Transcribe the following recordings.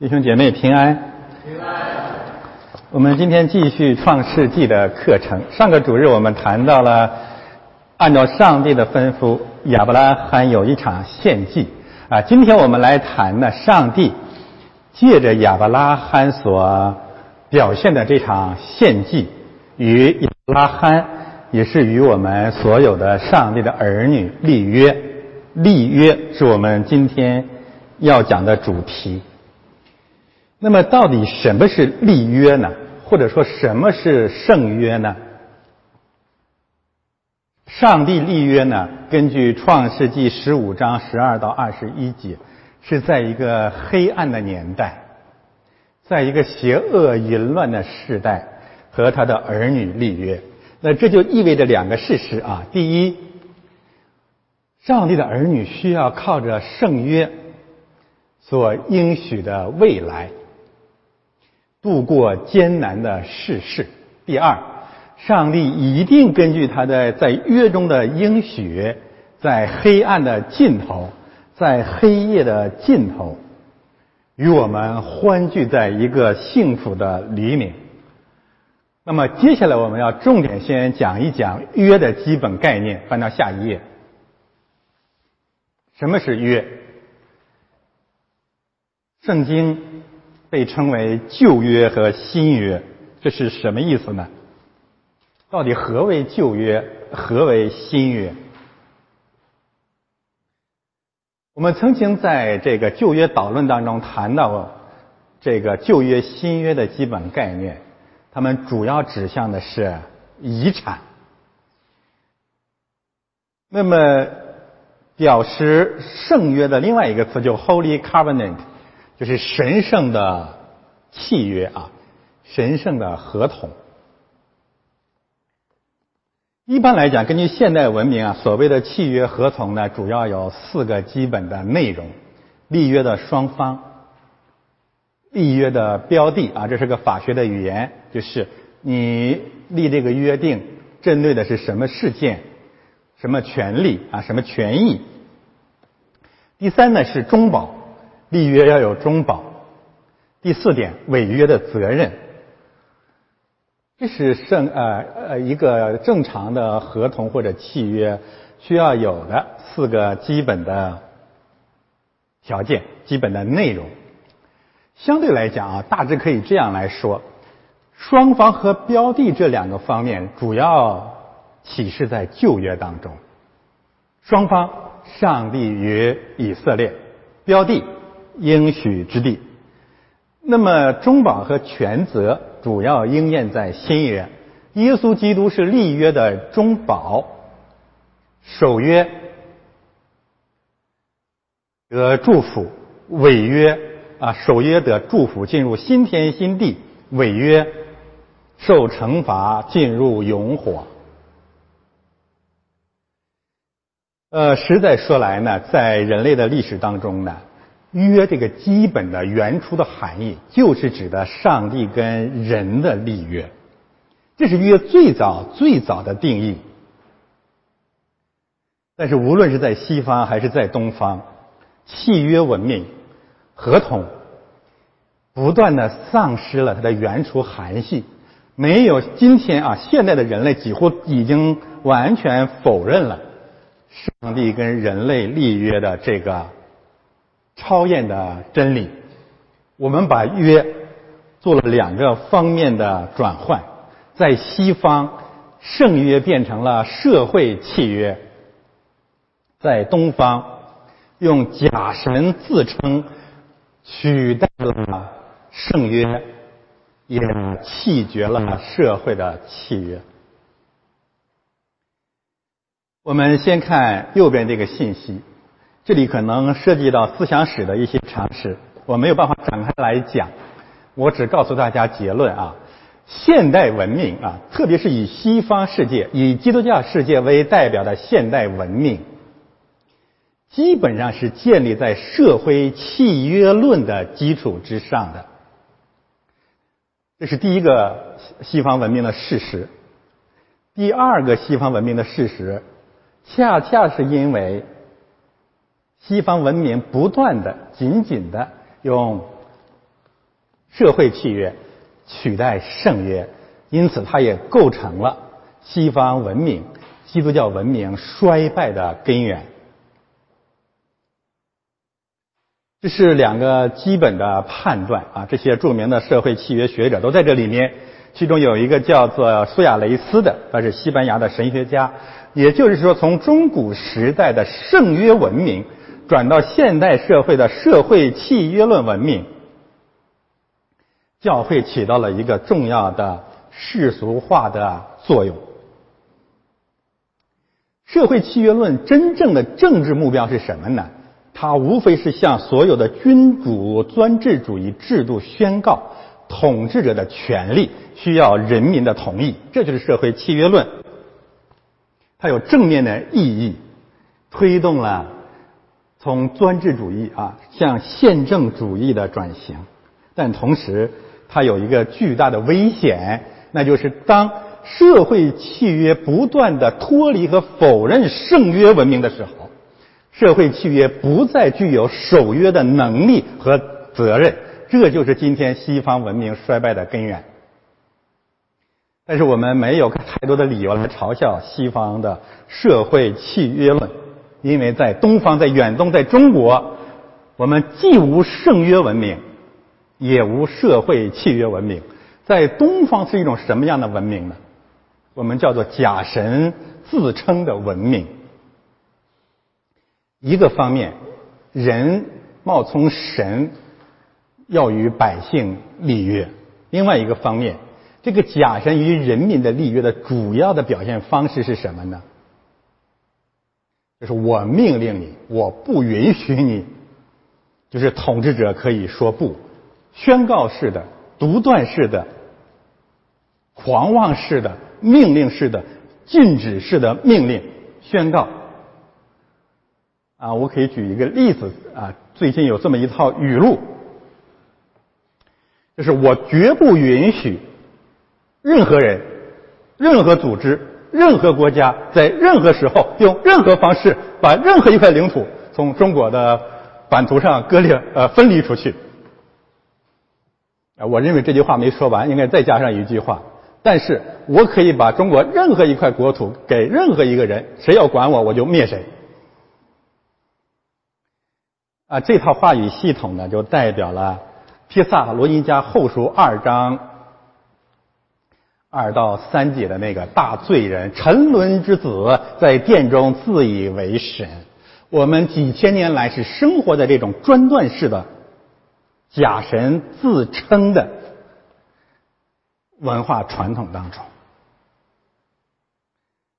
弟兄姐妹平安。平安。我们今天继续创世纪的课程。上个主日我们谈到了，按照上帝的吩咐，亚伯拉罕有一场献祭。啊，今天我们来谈呢，上帝借着亚伯拉罕所表现的这场献祭，与亚伯拉罕也是与我们所有的上帝的儿女立约。立约是我们今天要讲的主题。那么，到底什么是立约呢？或者说，什么是圣约呢？上帝立约呢？根据创世纪十五章十二到二十一节，是在一个黑暗的年代，在一个邪恶淫乱的时代，和他的儿女立约。那这就意味着两个事实啊：第一，上帝的儿女需要靠着圣约所应许的未来，度过艰难的世事。第二。上帝一定根据他的在约中的应许，在黑暗的尽头，在黑夜的尽头，与我们欢聚在一个幸福的黎明。那么接下来我们要重点先讲一讲约的基本概念。翻到下一页，什么是约？圣经被称为旧约和新约，这是什么意思呢？到底何为旧约？何为新约？我们曾经在这个旧约导论当中谈到过这个旧约、新约的基本概念，它们主要指向的是遗产。那么，表示圣约的另外一个词就 Holy Covenant，就是神圣的契约啊，神圣的合同。一般来讲，根据现代文明啊，所谓的契约合同呢，主要有四个基本的内容：立约的双方、立约的标的啊，这是个法学的语言，就是你立这个约定针对的是什么事件、什么权利啊、什么权益。第三呢是中保，立约要有中保。第四点，违约的责任。这是圣呃呃一个正常的合同或者契约需要有的四个基本的条件、基本的内容。相对来讲啊，大致可以这样来说：双方和标的这两个方面主要启示在旧约当中。双方，上帝与以色列，标的应许之地。那么中保和权责。主要应验在新约，耶稣基督是立约的中保，守约得祝福，违约啊守约得祝福进入新天新地，违约受惩罚进入永火。呃，实在说来呢，在人类的历史当中呢。约这个基本的原初的含义，就是指的上帝跟人的立约，这是约最早最早的定义。但是无论是在西方还是在东方，契约文明、合同不断的丧失了它的原初含义，没有今天啊，现代的人类几乎已经完全否认了上帝跟人类立约的这个。超验的真理，我们把约做了两个方面的转换，在西方，圣约变成了社会契约；在东方，用假神自称取代了圣约，也弃绝了社会的契约。我们先看右边这个信息。这里可能涉及到思想史的一些常识，我没有办法展开来讲，我只告诉大家结论啊。现代文明啊，特别是以西方世界、以基督教世界为代表的现代文明，基本上是建立在社会契约论的基础之上的。这是第一个西方文明的事实。第二个西方文明的事实，恰恰是因为。西方文明不断的、紧紧的用社会契约取代圣约，因此它也构成了西方文明、基督教文明衰败的根源。这是两个基本的判断啊，这些著名的社会契约学者都在这里面。其中有一个叫做苏亚雷斯的，他是西班牙的神学家。也就是说，从中古时代的圣约文明转到现代社会的社会契约论文明，教会起到了一个重要的世俗化的作用。社会契约论真正的政治目标是什么呢？它无非是向所有的君主专制主义制度宣告，统治者的权利需要人民的同意，这就是社会契约论。它有正面的意义，推动了从专制主义啊向宪政主义的转型，但同时它有一个巨大的危险，那就是当社会契约不断的脱离和否认圣约文明的时候，社会契约不再具有守约的能力和责任，这就是今天西方文明衰败的根源。但是我们没有太多的理由来嘲笑西方的社会契约论，因为在东方，在远东，在中国，我们既无圣约文明，也无社会契约文明。在东方是一种什么样的文明呢？我们叫做假神自称的文明。一个方面，人冒充神，要与百姓立约；另外一个方面。这个假神与人民的立约的主要的表现方式是什么呢？就是我命令你，我不允许你，就是统治者可以说不，宣告式的、独断式的、狂妄式的、命令式的、禁止式的命令宣告。啊，我可以举一个例子啊，最近有这么一套语录，就是我绝不允许。任何人、任何组织、任何国家，在任何时候用任何方式把任何一块领土从中国的版图上割裂、呃分离出去。啊，我认为这句话没说完，应该再加上一句话。但是我可以把中国任何一块国土给任何一个人，谁要管我，我就灭谁。啊，这套话语系统呢，就代表了披萨罗尼加后书二章。二到三节的那个大罪人、沉沦之子，在殿中自以为神。我们几千年来是生活在这种专断式的假神自称的文化传统当中。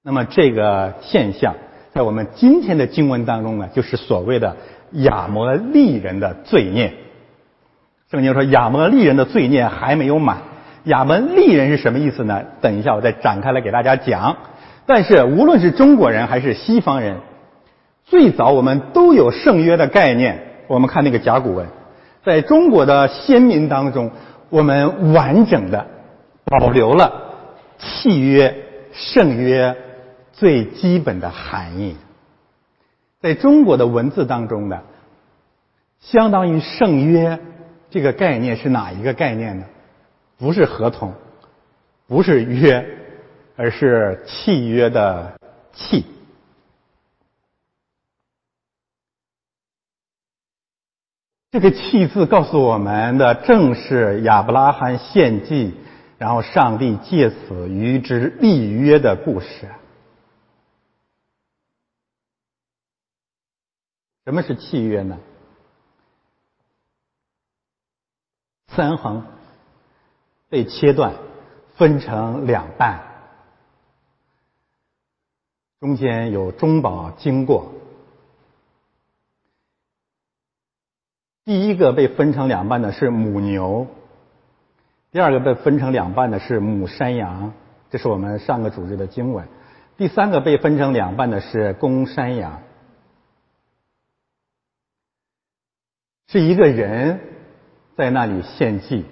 那么这个现象，在我们今天的经文当中呢，就是所谓的亚摩利人的罪孽。圣经说，亚摩利人的罪孽还没有满。亚门利人是什么意思呢？等一下，我再展开来给大家讲。但是，无论是中国人还是西方人，最早我们都有圣约的概念。我们看那个甲骨文，在中国的先民当中，我们完整的保留了契约、圣约最基本的含义。在中国的文字当中呢，相当于圣约这个概念是哪一个概念呢？不是合同，不是约，而是契约的契。这个“契”字告诉我们的正是亚伯拉罕献祭，然后上帝借此与之立约的故事。什么是契约呢？三横。被切断，分成两半，中间有中保经过。第一个被分成两半的是母牛，第二个被分成两半的是母山羊，这是我们上个组织的经文。第三个被分成两半的是公山羊，是一个人在那里献祭。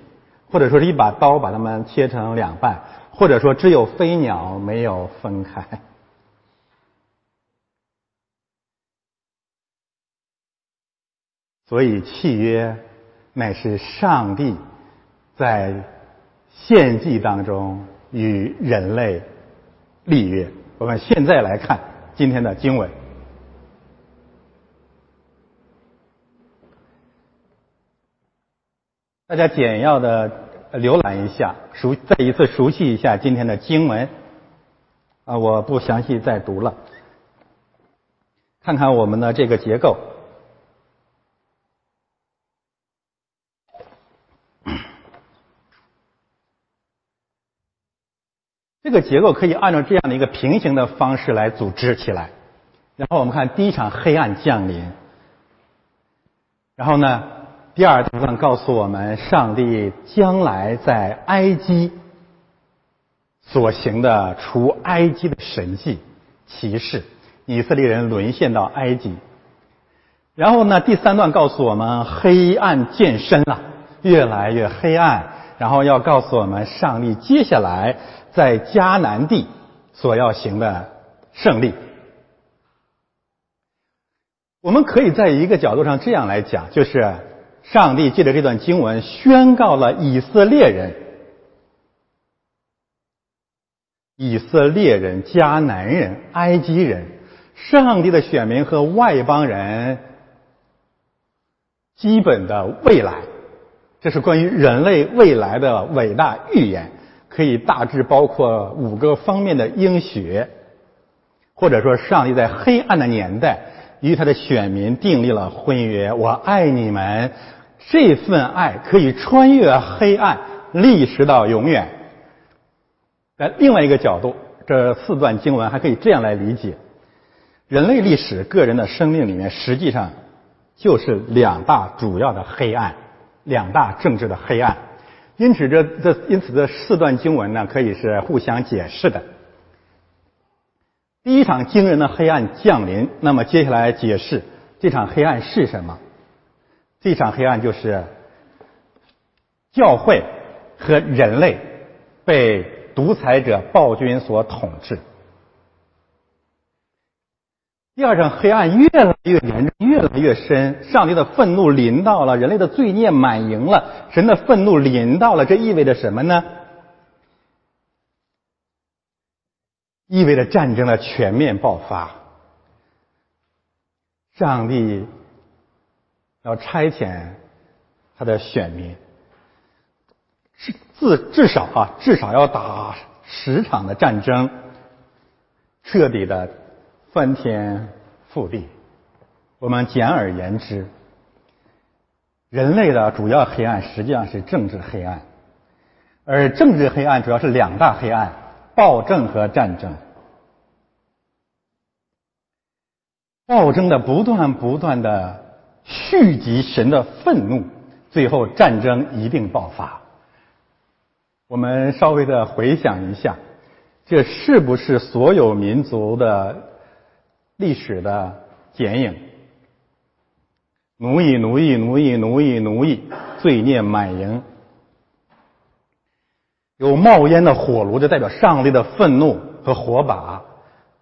或者说是一把刀把它们切成两半，或者说只有飞鸟没有分开。所以契约乃是上帝在献祭当中与人类立约。我们现在来看今天的经文，大家简要的浏览一下，熟再一次熟悉一下今天的经文。啊，我不详细再读了，看看我们的这个结构。这个结构可以按照这样的一个平行的方式来组织起来。然后我们看第一场黑暗降临，然后呢，第二部分告诉我们上帝将来在埃及所行的除埃及的神迹奇事，以色列人沦陷到埃及。然后呢，第三段告诉我们黑暗渐深了，越来越黑暗。然后要告诉我们上帝接下来。在迦南地所要行的胜利，我们可以在一个角度上这样来讲，就是上帝借着这段经文宣告了以色列人、以色列人、迦南人、埃及人、上帝的选民和外邦人基本的未来，这是关于人类未来的伟大预言。可以大致包括五个方面的应许，或者说上帝在黑暗的年代与他的选民订立了婚约。我爱你们，这份爱可以穿越黑暗，历史到永远。在另外一个角度，这四段经文还可以这样来理解：人类历史、个人的生命里面，实际上就是两大主要的黑暗，两大政治的黑暗。因此，这这因此这四段经文呢，可以是互相解释的。第一场惊人的黑暗降临，那么接下来解释这场黑暗是什么？这场黑暗就是教会和人类被独裁者暴君所统治。第二场黑暗越来越严重，越来越深。上帝的愤怒临到了，人类的罪孽满盈了。神的愤怒临到了，这意味着什么呢？意味着战争的全面爆发。上帝要差遣他的选民，至至至少啊，至少要打十场的战争，彻底的。翻天覆地，我们简而言之，人类的主要黑暗实际上是政治黑暗，而政治黑暗主要是两大黑暗：暴政和战争。暴政的不断不断的蓄积神的愤怒，最后战争一定爆发。我们稍微的回想一下，这是不是所有民族的？历史的剪影，奴役、奴役、奴役、奴役、奴役，罪孽满盈。有冒烟的火炉，就代表上帝的愤怒和火把，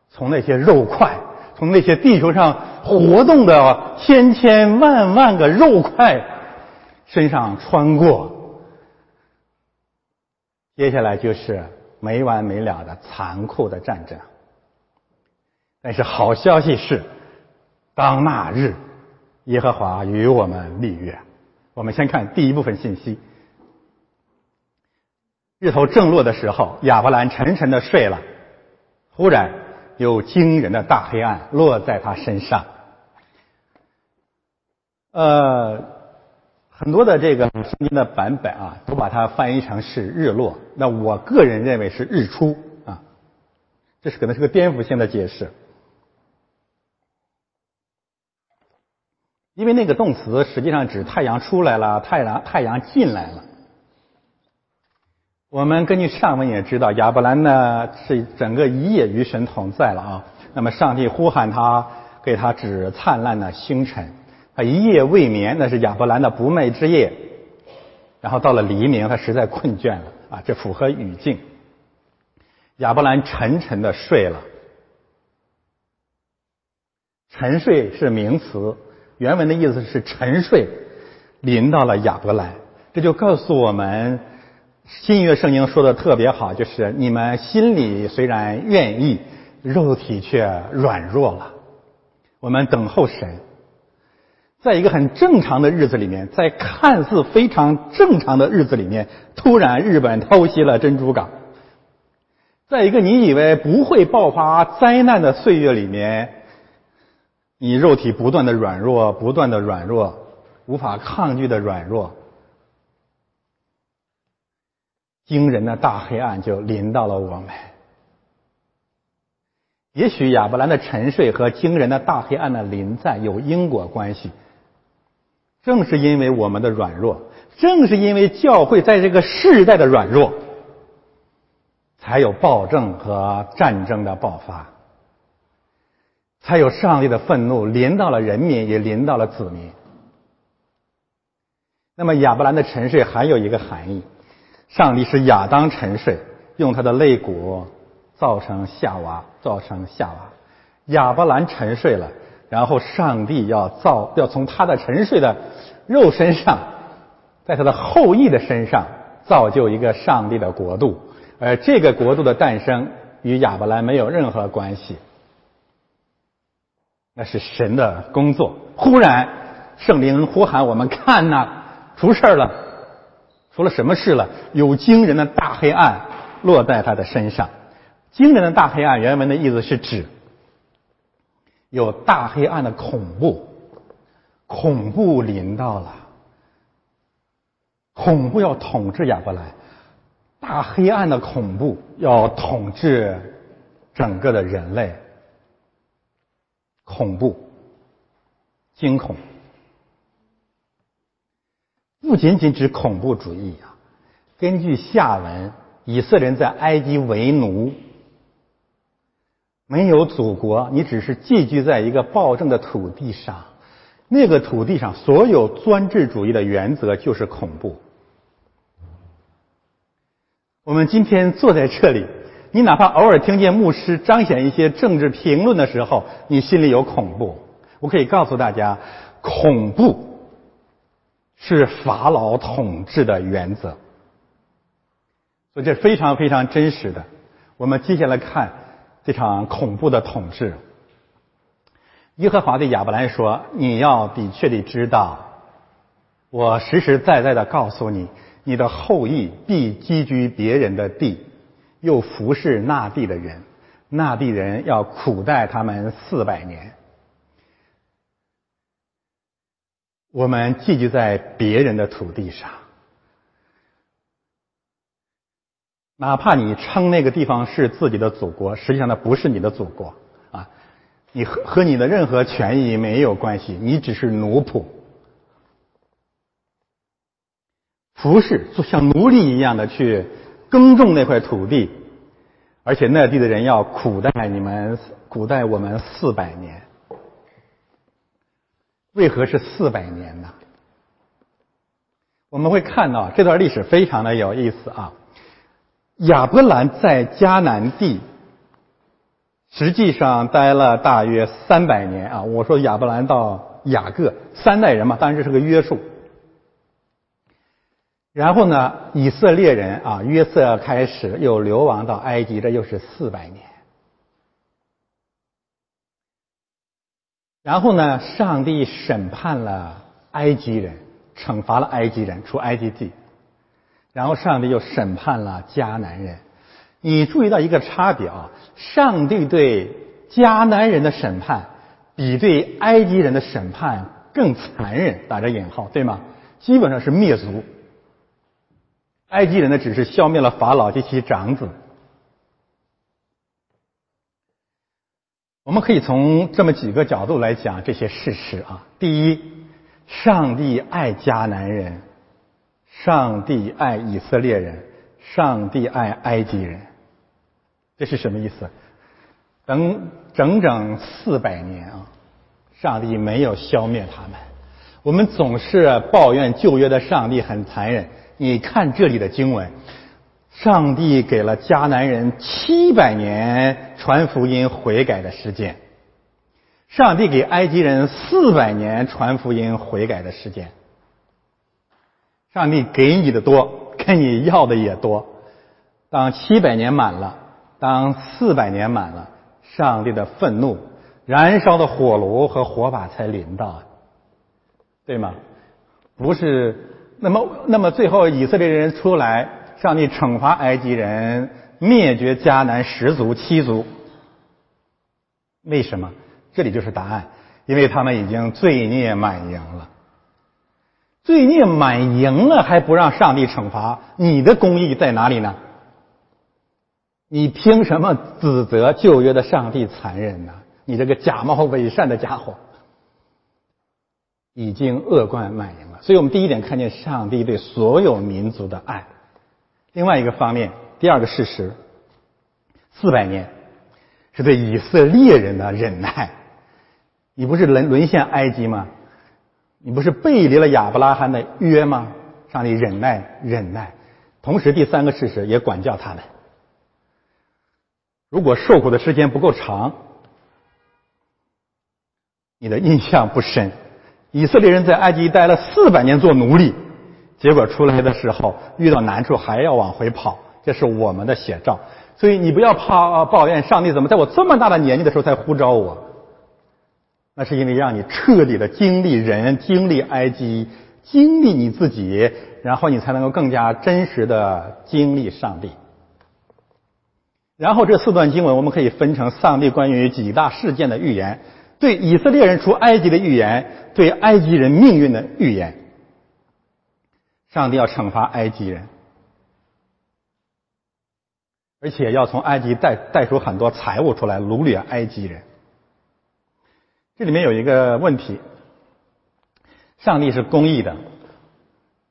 从那些肉块，从那些地球上活动的千千万万个肉块身上穿过。接下来就是没完没了的残酷的战争。但是好消息是，当那日，耶和华与我们立约。我们先看第一部分信息：日头正落的时候，亚伯兰沉沉的睡了。忽然，有惊人的大黑暗落在他身上。呃，很多的这个圣经的版本啊，都把它翻译成是日落。那我个人认为是日出啊，这是可能是个颠覆性的解释。因为那个动词实际上指太阳出来了，太阳太阳进来了。我们根据上文也知道，亚伯兰呢是整个一夜与神同在了啊。那么上帝呼喊他，给他指灿烂的星辰，他一夜未眠，那是亚伯兰的不寐之夜。然后到了黎明，他实在困倦了啊，这符合语境。亚伯兰沉沉的睡了，沉睡是名词。原文的意思是沉睡临到了亚伯兰，这就告诉我们，新约圣经说的特别好，就是你们心里虽然愿意，肉体却软弱了。我们等候神，在一个很正常的日子里面，在看似非常正常的日子里面，突然日本偷袭了珍珠港。在一个你以为不会爆发灾难的岁月里面，你肉体不断的软弱，不断的软弱，无法抗拒的软弱，惊人的大黑暗就临到了我们。也许亚伯兰的沉睡和惊人的大黑暗的临在有因果关系。正是因为我们的软弱，正是因为教会在这个世代的软弱。才有暴政和战争的爆发，才有上帝的愤怒临到了人民，也临到了子民。那么亚伯兰的沉睡还有一个含义：上帝是亚当沉睡，用他的肋骨造成夏娃，造成夏娃。亚伯兰沉睡了，然后上帝要造，要从他的沉睡的肉身上，在他的后裔的身上造就一个上帝的国度。而这个国度的诞生与亚伯兰没有任何关系，那是神的工作。忽然，圣灵呼喊我们：“看呐，出事了！出了什么事了？有惊人的大黑暗落在他的身上。惊人的大黑暗，原文的意思是指有大黑暗的恐怖，恐怖临到了，恐怖要统治亚伯兰。”大黑暗的恐怖要统治整个的人类，恐怖、惊恐，不仅仅指恐怖主义啊。根据下文，以色列人在埃及为奴，没有祖国，你只是寄居在一个暴政的土地上，那个土地上所有专制主义的原则就是恐怖。我们今天坐在这里，你哪怕偶尔听见牧师彰显一些政治评论的时候，你心里有恐怖。我可以告诉大家，恐怖是法老统治的原则，所以这非常非常真实的。我们接下来看这场恐怖的统治。耶和华对亚伯兰说：“你要的确地知道，我实实在在的告诉你。”你的后裔必寄居别人的地，又服侍那地的人，那地人要苦待他们四百年。我们寄居在别人的土地上，哪怕你称那个地方是自己的祖国，实际上它不是你的祖国啊！你和和你的任何权益没有关系，你只是奴仆。服侍，就像奴隶一样的去耕种那块土地，而且那地的人要苦待你们，苦待我们四百年。为何是四百年呢？我们会看到这段历史非常的有意思啊。亚伯兰在迦南地实际上待了大约三百年啊。我说亚伯兰到雅各三代人嘛，当然这是个约束。然后呢，以色列人啊，约瑟开始又流亡到埃及，这又是四百年。然后呢，上帝审判了埃及人，惩罚了埃及人，出埃及地。然后上帝又审判了迦南人。你注意到一个差别啊？上帝对迦南人的审判比对埃及人的审判更残忍，打着引号，对吗？基本上是灭族。埃及人呢，只是消灭了法老及其长子。我们可以从这么几个角度来讲这些事实啊。第一，上帝爱迦南人，上帝爱以色列人，上帝爱埃及人，这是什么意思？等整整四百年啊，上帝没有消灭他们。我们总是抱怨旧约的上帝很残忍。你看这里的经文，上帝给了迦南人七百年传福音悔改的时间，上帝给埃及人四百年传福音悔改的时间。上帝给你的多，跟你要的也多。当七百年满了，当四百年满了，上帝的愤怒、燃烧的火炉和火把才临到，对吗？不是。那么，那么最后以色列人出来，上帝惩罚埃及人，灭绝迦南十族七族。为什么？这里就是答案，因为他们已经罪孽满盈了。罪孽满盈了还不让上帝惩罚，你的公义在哪里呢？你凭什么指责旧约的上帝残忍呢？你这个假冒伪善的家伙，已经恶贯满盈了。所以我们第一点看见上帝对所有民族的爱。另外一个方面，第二个事实，四百年是对以色列人的忍耐。你不是沦沦陷埃及吗？你不是背离了亚伯拉罕的约吗？上帝忍耐忍耐，同时第三个事实也管教他们。如果受苦的时间不够长，你的印象不深。以色列人在埃及待了四百年做奴隶，结果出来的时候遇到难处还要往回跑，这是我们的写照。所以你不要怕抱怨上帝怎么在我这么大的年纪的时候才呼召我，那是因为让你彻底的经历人、经历埃及、经历你自己，然后你才能够更加真实的经历上帝。然后这四段经文我们可以分成上帝关于几大事件的预言，对以色列人出埃及的预言，对埃及人命运的预言。上帝要惩罚埃及人，而且要从埃及带带出很多财物出来掳掠埃及人。这里面有一个问题：上帝是公义的，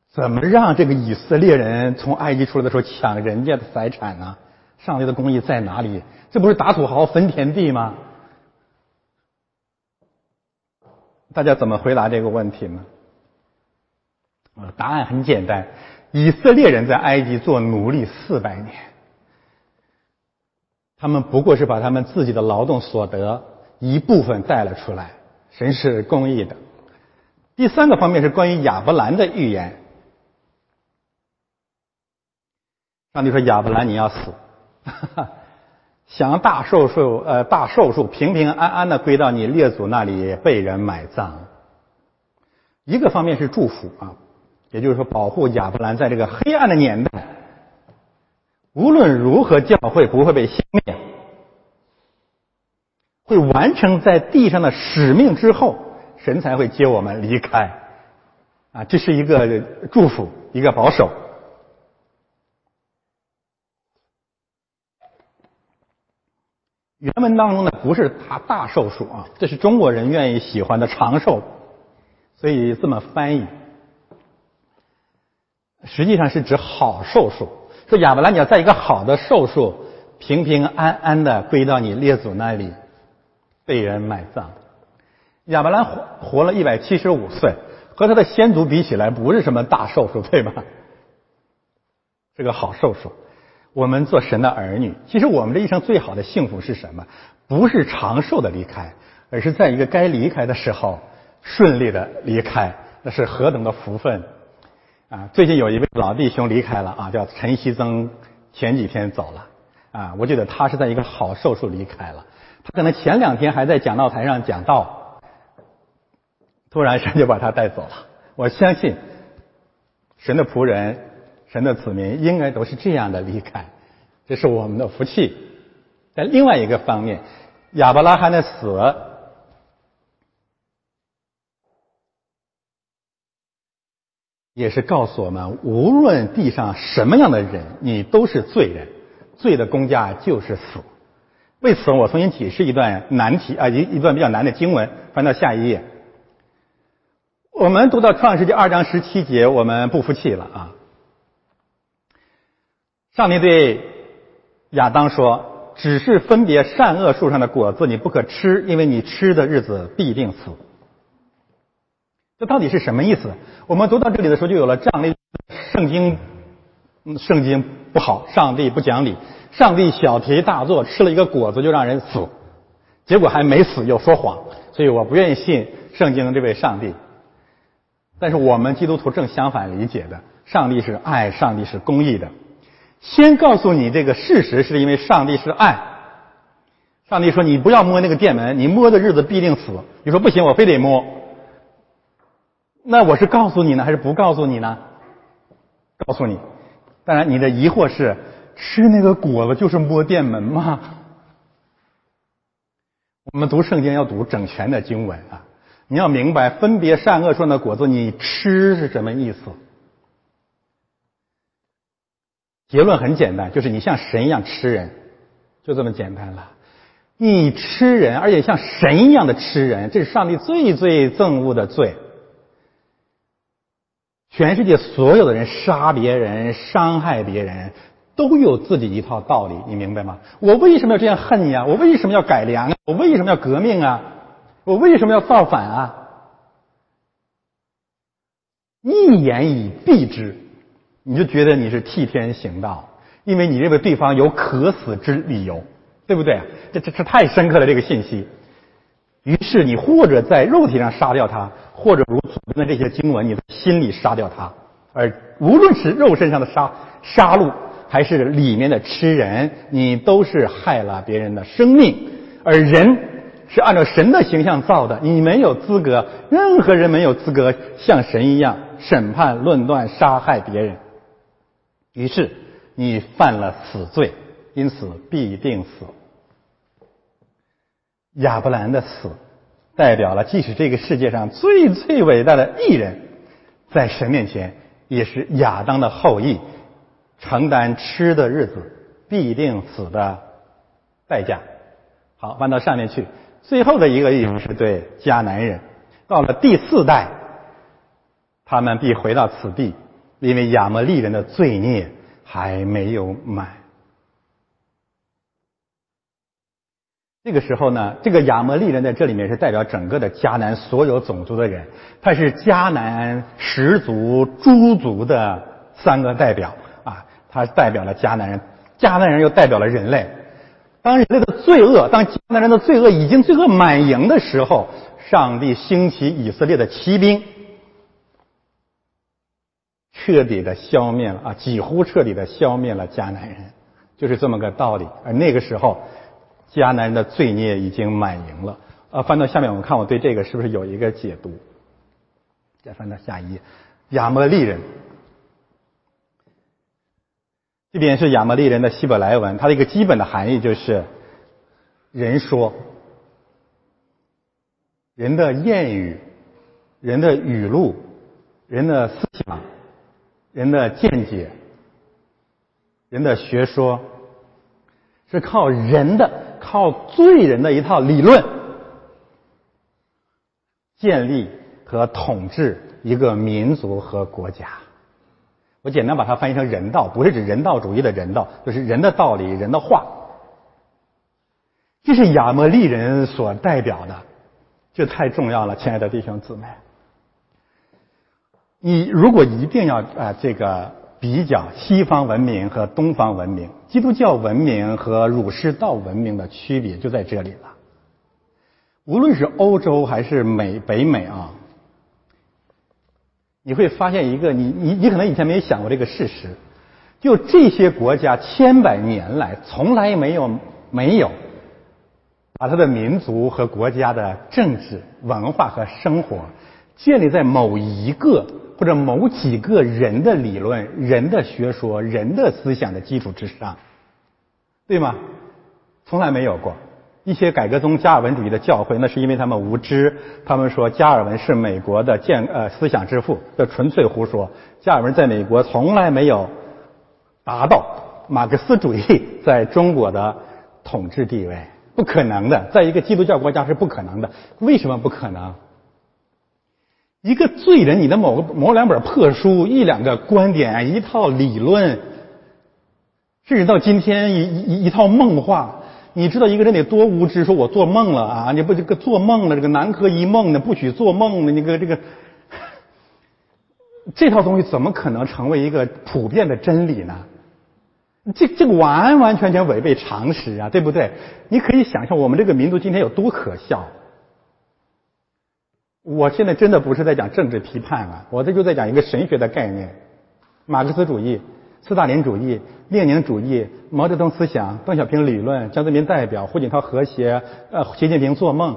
怎么让这个以色列人从埃及出来的时候抢人家的财产呢？上帝的公义在哪里？这不是打土豪分田地吗？大家怎么回答这个问题呢？啊，答案很简单：以色列人在埃及做奴隶四百年，他们不过是把他们自己的劳动所得一部分带了出来。神是公义的。第三个方面是关于亚伯兰的预言。上帝说：“亚伯兰，你要死。”哈哈，想大寿数，呃，大寿数平平安安的归到你列祖那里被人埋葬。一个方面是祝福啊，也就是说保护亚伯兰在这个黑暗的年代，无论如何教会不会被消灭，会完成在地上的使命之后，神才会接我们离开。啊，这是一个祝福，一个保守。原文当中呢，不是他大寿数啊，这是中国人愿意喜欢的长寿，所以这么翻译。实际上是指好寿数，说亚伯拉你要在一个好的寿数，平平安安的归到你列祖那里，被人埋葬。亚伯兰活活了一百七十五岁，和他的先祖比起来，不是什么大寿数，对吧？是个好寿数。我们做神的儿女，其实我们这一生最好的幸福是什么？不是长寿的离开，而是在一个该离开的时候顺利的离开，那是何等的福分啊！最近有一位老弟兄离开了啊，叫陈希增，前几天走了啊。我觉得他是在一个好寿数离开了，他可能前两天还在讲道台上讲道，突然神 就把他带走了。我相信神的仆人。神的子民应该都是这样的离开，这是我们的福气。在另外一个方面，亚伯拉罕的死也是告诉我们，无论地上什么样的人，你都是罪人，罪的公价就是死。为此，我重新解释一段难题啊，一一段比较难的经文，翻到下一页。我们读到创世纪二章十七节，我们不服气了啊。上帝对亚当说：“只是分别善恶树上的果子，你不可吃，因为你吃的日子必定死。”这到底是什么意思？我们读到这里的时候，就有了这样的圣经，圣经不好，上帝不讲理，上帝小题大做，吃了一个果子就让人死，结果还没死又说谎，所以我不愿意信圣经这位上帝。但是我们基督徒正相反理解的，上帝是爱，上帝是公义的。先告诉你这个事实，是因为上帝是爱。上帝说你不要摸那个店门，你摸的日子必定死。你说不行，我非得摸。那我是告诉你呢，还是不告诉你呢？告诉你。当然，你的疑惑是吃那个果子就是摸电门吗？我们读圣经要读整全的经文啊！你要明白分别善恶树的果子，你吃是什么意思？结论很简单，就是你像神一样吃人，就这么简单了。你吃人，而且像神一样的吃人，这是上帝最最憎恶的罪。全世界所有的人杀别人、伤害别人，都有自己一套道理，你明白吗？我为什么要这样恨你啊？我为什么要改良啊？我为什么要革命啊？我为什么要造反啊？一言以蔽之，你就觉得你是替天行道，因为你认为对方有可死之理由，对不对？这这这太深刻了，这个信息。于是你或者在肉体上杀掉他，或者如左边的这些经文，你的心里杀掉他。而无论是肉身上的杀杀戮，还是里面的吃人，你都是害了别人的生命。而人是按照神的形象造的，你没有资格，任何人没有资格像神一样审判、论断、杀害别人。于是你犯了死罪，因此必定死。亚伯兰的死，代表了即使这个世界上最最伟大的艺人，在神面前也是亚当的后裔，承担吃的日子必定死的代价。好，翻到上面去，最后的一个意思是对迦南人，到了第四代，他们必回到此地，因为亚摩利人的罪孽还没有满。这个时候呢，这个亚摩利人在这里面是代表整个的迦南所有种族的人，他是迦南十族、诸族的三个代表啊，他代表了迦南人，迦南人又代表了人类。当人类的罪恶，当迦南人的罪恶已经罪恶满盈的时候，上帝兴起以色列的骑兵，彻底的消灭了啊，几乎彻底的消灭了迦南人，就是这么个道理。而那个时候。迦南人的罪孽已经满盈了。呃，翻到下面，我们看我对这个是不是有一个解读？再翻到下一页，亚摩利人，这边是亚摩利人的希伯来文，它的一个基本的含义就是人说、人的谚语、人的语录、人的思想、人的见解、人的学说，是靠人的。靠罪人的一套理论建立和统治一个民族和国家。我简单把它翻译成人道，不是指人道主义的人道，就是人的道理、人的话。这是亚摩利人所代表的，这太重要了，亲爱的弟兄姊妹。你如果一定要啊，这个。比较西方文明和东方文明，基督教文明和儒释道文明的区别就在这里了。无论是欧洲还是美北美啊，你会发现一个你你你可能以前没有想过这个事实，就这些国家千百年来从来没有没有把他的民族和国家的政治文化和生活建立在某一个。或者某几个人的理论、人的学说、人的思想的基础之上，对吗？从来没有过。一些改革宗加尔文主义的教会，那是因为他们无知。他们说加尔文是美国的建呃思想之父，这纯粹胡说。加尔文在美国从来没有达到马克思主义 在中国的统治地位，不可能的，在一个基督教国家是不可能的。为什么不可能？一个罪人，你的某个某两本破书，一两个观点，一套理论，甚至到今天一一一套梦话，你知道一个人得多无知？说我做梦了啊！你不这个做梦了，这个南柯一梦呢，不许做梦呢。那个这个这套东西怎么可能成为一个普遍的真理呢？这这个完完全全违背常识啊，对不对？你可以想象我们这个民族今天有多可笑。我现在真的不是在讲政治批判啊，我这就在讲一个神学的概念，马克思主义、斯大林主义、列宁主义、毛泽东思想、邓小平理论、江泽民代表、胡锦涛和谐、呃，习近平做梦，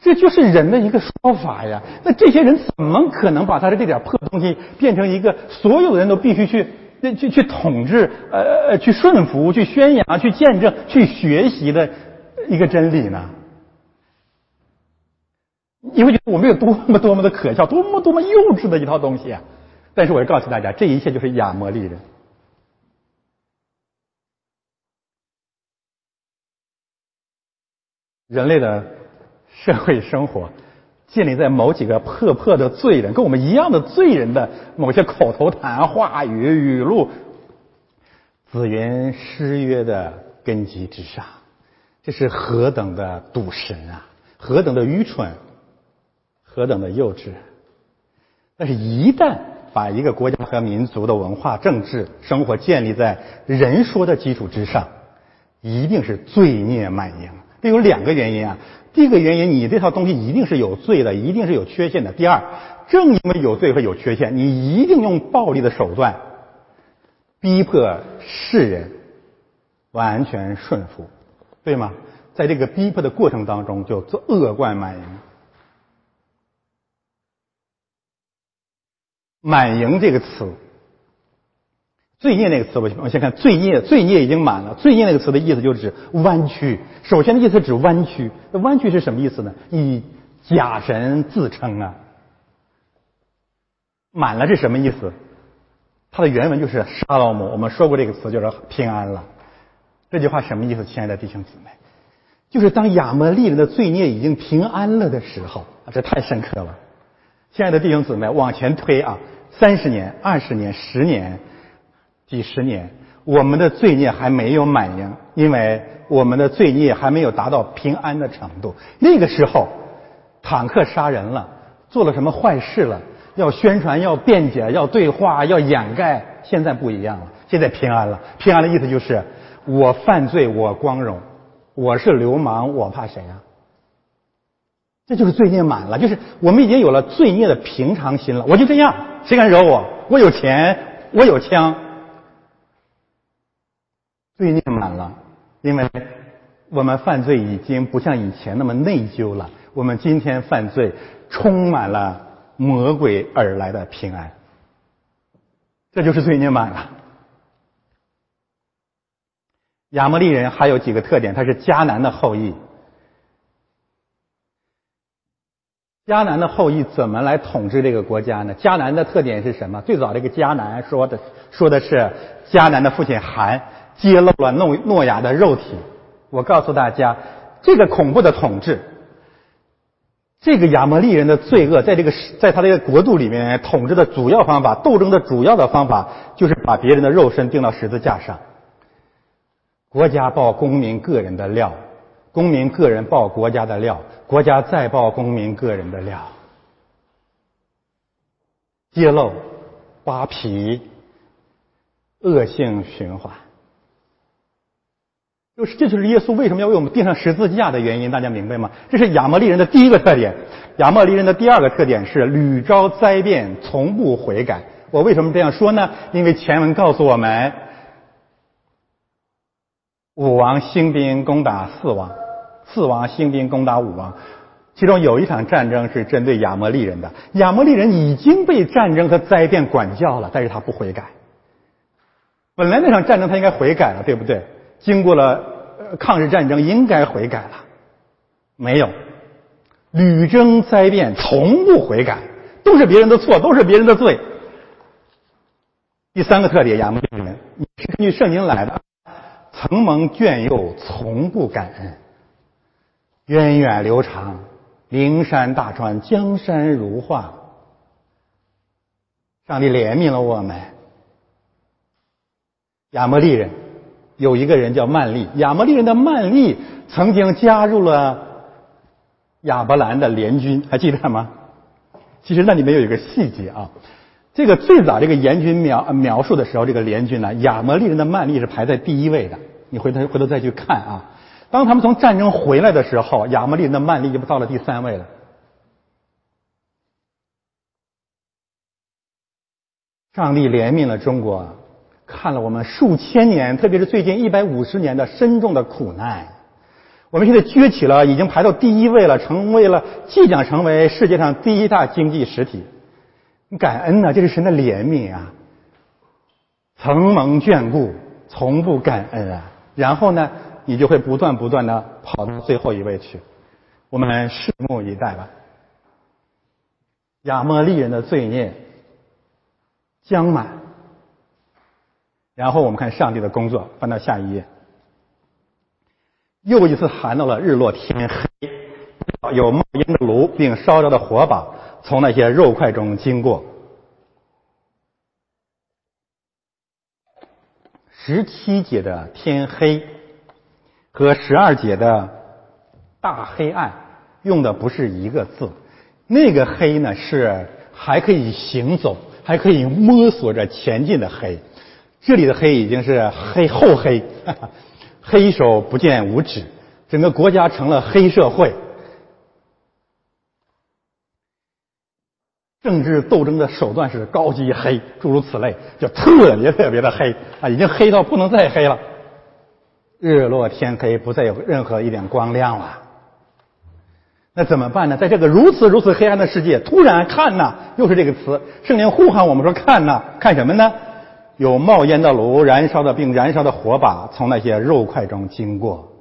这就是人的一个说法呀。那这些人怎么可能把他的这点破东西变成一个所有人都必须去？去去统治，呃，去顺服，去宣扬，去见证，去学习的一个真理呢？你会觉得我们有多么多么的可笑，多么多么幼稚的一套东西啊！但是我要告诉大家，这一切就是亚摩利人，人类的社会生活。建立在某几个破破的罪人，跟我们一样的罪人的某些口头谈话语语录，子云失约的根基之上，这是何等的赌神啊！何等的愚蠢，何等的幼稚！但是，一旦把一个国家和民族的文化、政治生活建立在人说的基础之上，一定是罪孽满盈。这有两个原因啊。第一个原因，你这套东西一定是有罪的，一定是有缺陷的。第二，正因为有罪和有缺陷，你一定用暴力的手段逼迫世人完全顺服，对吗？在这个逼迫的过程当中，就恶贯满盈。满盈这个词。罪孽那个词，我我先看罪孽，罪孽已经满了。罪孽那个词的意思就是指弯曲。首先的意思指弯曲。那弯曲是什么意思呢？以假神自称啊。满了是什么意思？它的原文就是沙老姆。我们说过这个词，就是平安了。这句话什么意思？亲爱的弟兄姊妹，就是当亚摩利人的罪孽已经平安了的时候啊，这太深刻了。亲爱的弟兄姊妹，往前推啊，三十年、二十年、十年。几十年，我们的罪孽还没有满盈，因为我们的罪孽还没有达到平安的程度。那个时候，坦克杀人了，做了什么坏事了，要宣传，要辩解，要对话，要掩盖。现在不一样了，现在平安了。平安的意思就是，我犯罪我光荣，我是流氓我怕谁呀？这就是罪孽满了，就是我们已经有了罪孽的平常心了。我就这样，谁敢惹我？我有钱，我有枪。罪孽满了，因为我们犯罪已经不像以前那么内疚了。我们今天犯罪充满了魔鬼而来的平安，这就是罪孽满了。亚摩利人还有几个特点，他是迦南的后裔。迦南的后裔怎么来统治这个国家呢？迦南的特点是什么？最早这个迦南说的说的是迦南的父亲韩。揭露了诺诺亚的肉体。我告诉大家，这个恐怖的统治，这个亚摩利人的罪恶，在这个在他这个国度里面统治的主要方法，斗争的主要的方法，就是把别人的肉身钉到十字架上。国家报公民个人的料，公民个人报国家的料，国家再报公民个人的料。揭露、扒皮，恶性循环。就是，这就是耶稣为什么要为我们钉上十字架的原因，大家明白吗？这是亚摩利人的第一个特点。亚摩利人的第二个特点是屡遭灾变，从不悔改。我为什么这样说呢？因为前文告诉我们，武王兴兵攻打四王，四王兴兵攻打五王，其中有一场战争是针对亚摩利人的。亚摩利人已经被战争和灾变管教了，但是他不悔改。本来那场战争他应该悔改了，对不对？经过了抗日战争，应该悔改了，没有，屡征灾变，从不悔改，都是别人的错，都是别人的罪。第三个特点，亚摩利人是根据圣经来的，曾蒙眷佑，从不感恩，源远流长，灵山大川，江山如画，上帝怜悯了我们，亚摩利人。有一个人叫曼利，亚摩利人的曼利曾经加入了亚伯兰的联军，还记得吗？其实那里面有一个细节啊，这个最早这个联军描描述的时候，这个联军呢，亚摩利人的曼利是排在第一位的。你回头回头再去看啊，当他们从战争回来的时候，亚摩利、那曼利就到了第三位了。上帝怜悯了中国，看了我们数千年，特别是最近一百五十年的深重的苦难，我们现在崛起了，已经排到第一位了，成为了即将成为世界上第一大经济实体。感恩呢，这是神的怜悯啊！承蒙眷顾，从不感恩啊。然后呢？你就会不断不断的跑到最后一位去。我们拭目以待吧。亚摩利人的罪孽将满，然后我们看上帝的工作，翻到下一页。又一次寒到了日落天黑，有冒烟的炉，并烧着的火把从那些肉块中经过。十七节的天黑和十二节的大黑暗用的不是一个字，那个黑呢是还可以行走、还可以摸索着前进的黑，这里的黑已经是黑厚黑。黑手不见五指，整个国家成了黑社会，政治斗争的手段是高级黑，诸如此类，就特别特别的黑啊，已经黑到不能再黑了。日落天黑，不再有任何一点光亮了。那怎么办呢？在这个如此如此黑暗的世界，突然看呐，又是这个词，圣灵呼喊我们说：“看呐，看什么呢？”有冒烟的炉，燃烧的并燃烧的火把从那些肉块中经过。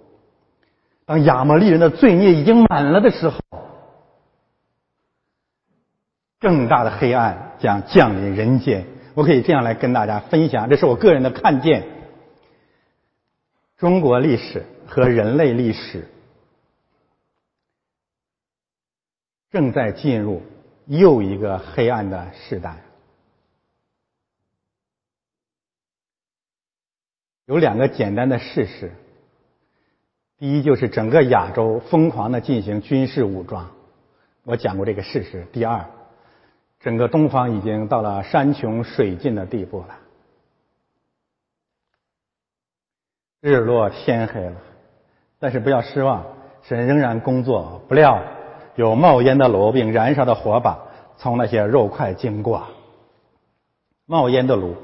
当亚摩利人的罪孽已经满了的时候，更大的黑暗将降临人间。我可以这样来跟大家分享，这是我个人的看见：中国历史和人类历史正在进入又一个黑暗的时代。有两个简单的事实：第一，就是整个亚洲疯狂的进行军事武装，我讲过这个事实；第二，整个东方已经到了山穷水尽的地步了，日落天黑了。但是不要失望，神仍然工作。不料有冒烟的炉并燃烧的火把从那些肉块经过，冒烟的炉。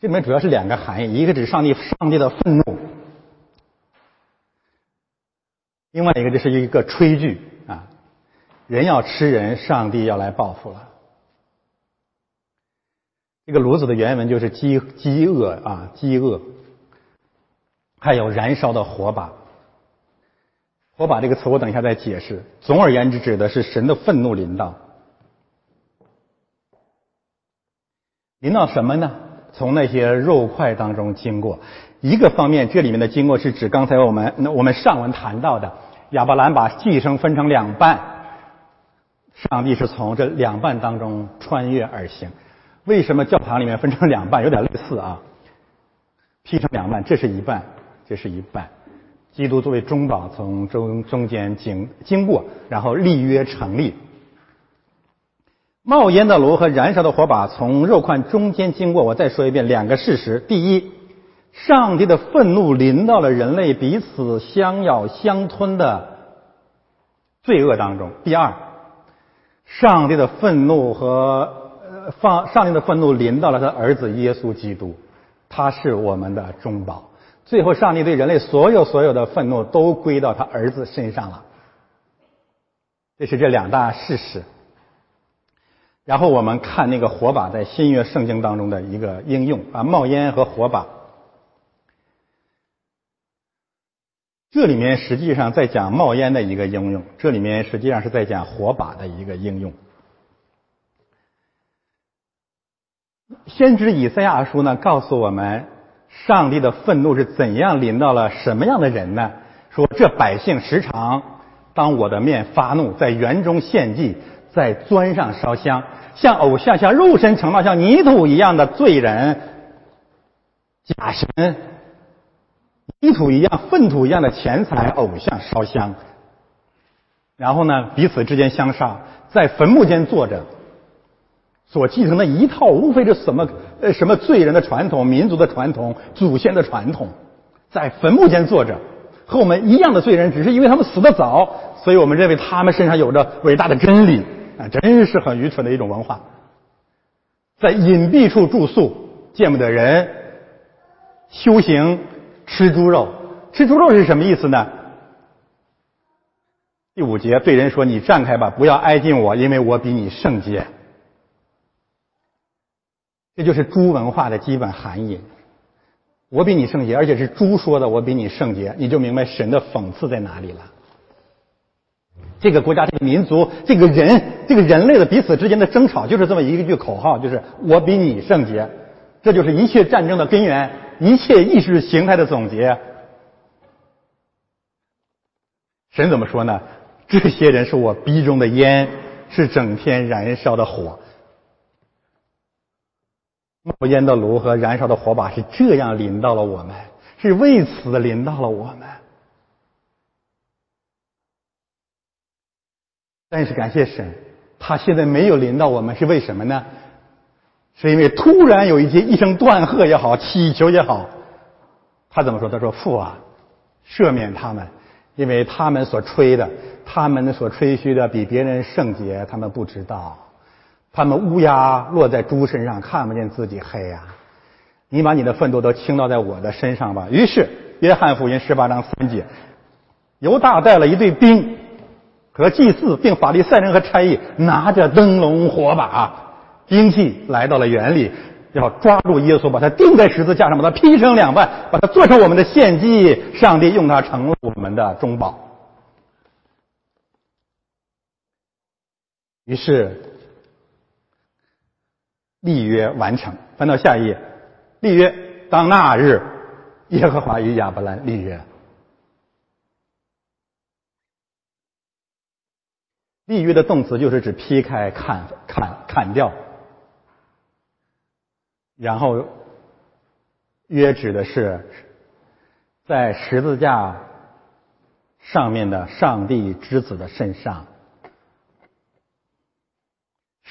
这里面主要是两个含义，一个指上帝上帝的愤怒，另外一个这是一个炊具啊，人要吃人，上帝要来报复了。这个炉子的原文就是饥饥饿啊，饥饿，还有燃烧的火把。火把这个词我等一下再解释。总而言之，指的是神的愤怒临到，临到什么呢？从那些肉块当中经过，一个方面，这里面的经过是指刚才我们那我们上文谈到的亚伯兰把寄生分成两半，上帝是从这两半当中穿越而行。为什么教堂里面分成两半？有点类似啊，劈成两半，这是一半，这是一半。基督作为中保从中中间经经过，然后立约成立。冒烟的炉和燃烧的火把从肉块中间经过。我再说一遍两个事实：第一，上帝的愤怒临到了人类彼此相咬相吞的罪恶当中；第二，上帝的愤怒和放上帝的愤怒临到了他儿子耶稣基督，他是我们的中保。最后，上帝对人类所有所有的愤怒都归到他儿子身上了。这是这两大事实。然后我们看那个火把在新约圣经当中的一个应用啊，冒烟和火把，这里面实际上在讲冒烟的一个应用，这里面实际上是在讲火把的一个应用。先知以赛亚书呢告诉我们，上帝的愤怒是怎样临到了什么样的人呢？说这百姓时常当我的面发怒，在园中献祭。在砖上烧香，像偶像，像肉身成了像泥土一样的罪人、假神、泥土一样、粪土一样的钱财偶像烧香，然后呢，彼此之间相杀，在坟墓间坐着，所继承的一套，无非是什么呃什么罪人的传统、民族的传统、祖先的传统，在坟墓间坐着，和我们一样的罪人，只是因为他们死得早，所以我们认为他们身上有着伟大的真理。啊真是很愚蠢的一种文化，在隐蔽处住宿，见不得人，修行吃猪肉。吃猪肉是什么意思呢？第五节对人说：“你站开吧，不要挨近我，因为我比你圣洁。”这就是猪文化的基本含义。我比你圣洁，而且是猪说的，我比你圣洁，你就明白神的讽刺在哪里了。这个国家、这个民族、这个人、这个人类的彼此之间的争吵，就是这么一句口号，就是我比你圣洁。这就是一切战争的根源，一切意识形态的总结。神怎么说呢？这些人是我鼻中的烟，是整天燃烧的火。冒烟的炉和燃烧的火把是这样临到了我们，是为此临到了我们。但是感谢神，他现在没有临到我们，是为什么呢？是因为突然有一天一声断喝也好，祈求也好，他怎么说？他说：“父啊，赦免他们，因为他们所吹的，他们所吹嘘的比别人圣洁，他们不知道。”他们乌鸦落在猪身上，看不见自己黑呀！你把你的愤怒都倾倒在我的身上吧。于是，约翰福音十八章三节，犹大带了一队兵和祭祀，并法利赛人和差役，拿着灯笼火把、兵器来到了园里，要抓住耶稣，把他钉在十字架上，把他劈成两半，把他做成我们的献祭。上帝用他成了我们的中保。于是。立约完成，翻到下一页。立约当那日，耶和华与亚伯兰立约。立约的动词就是指劈开、砍、砍、砍掉。然后约指的是在十字架上面的上帝之子的身上。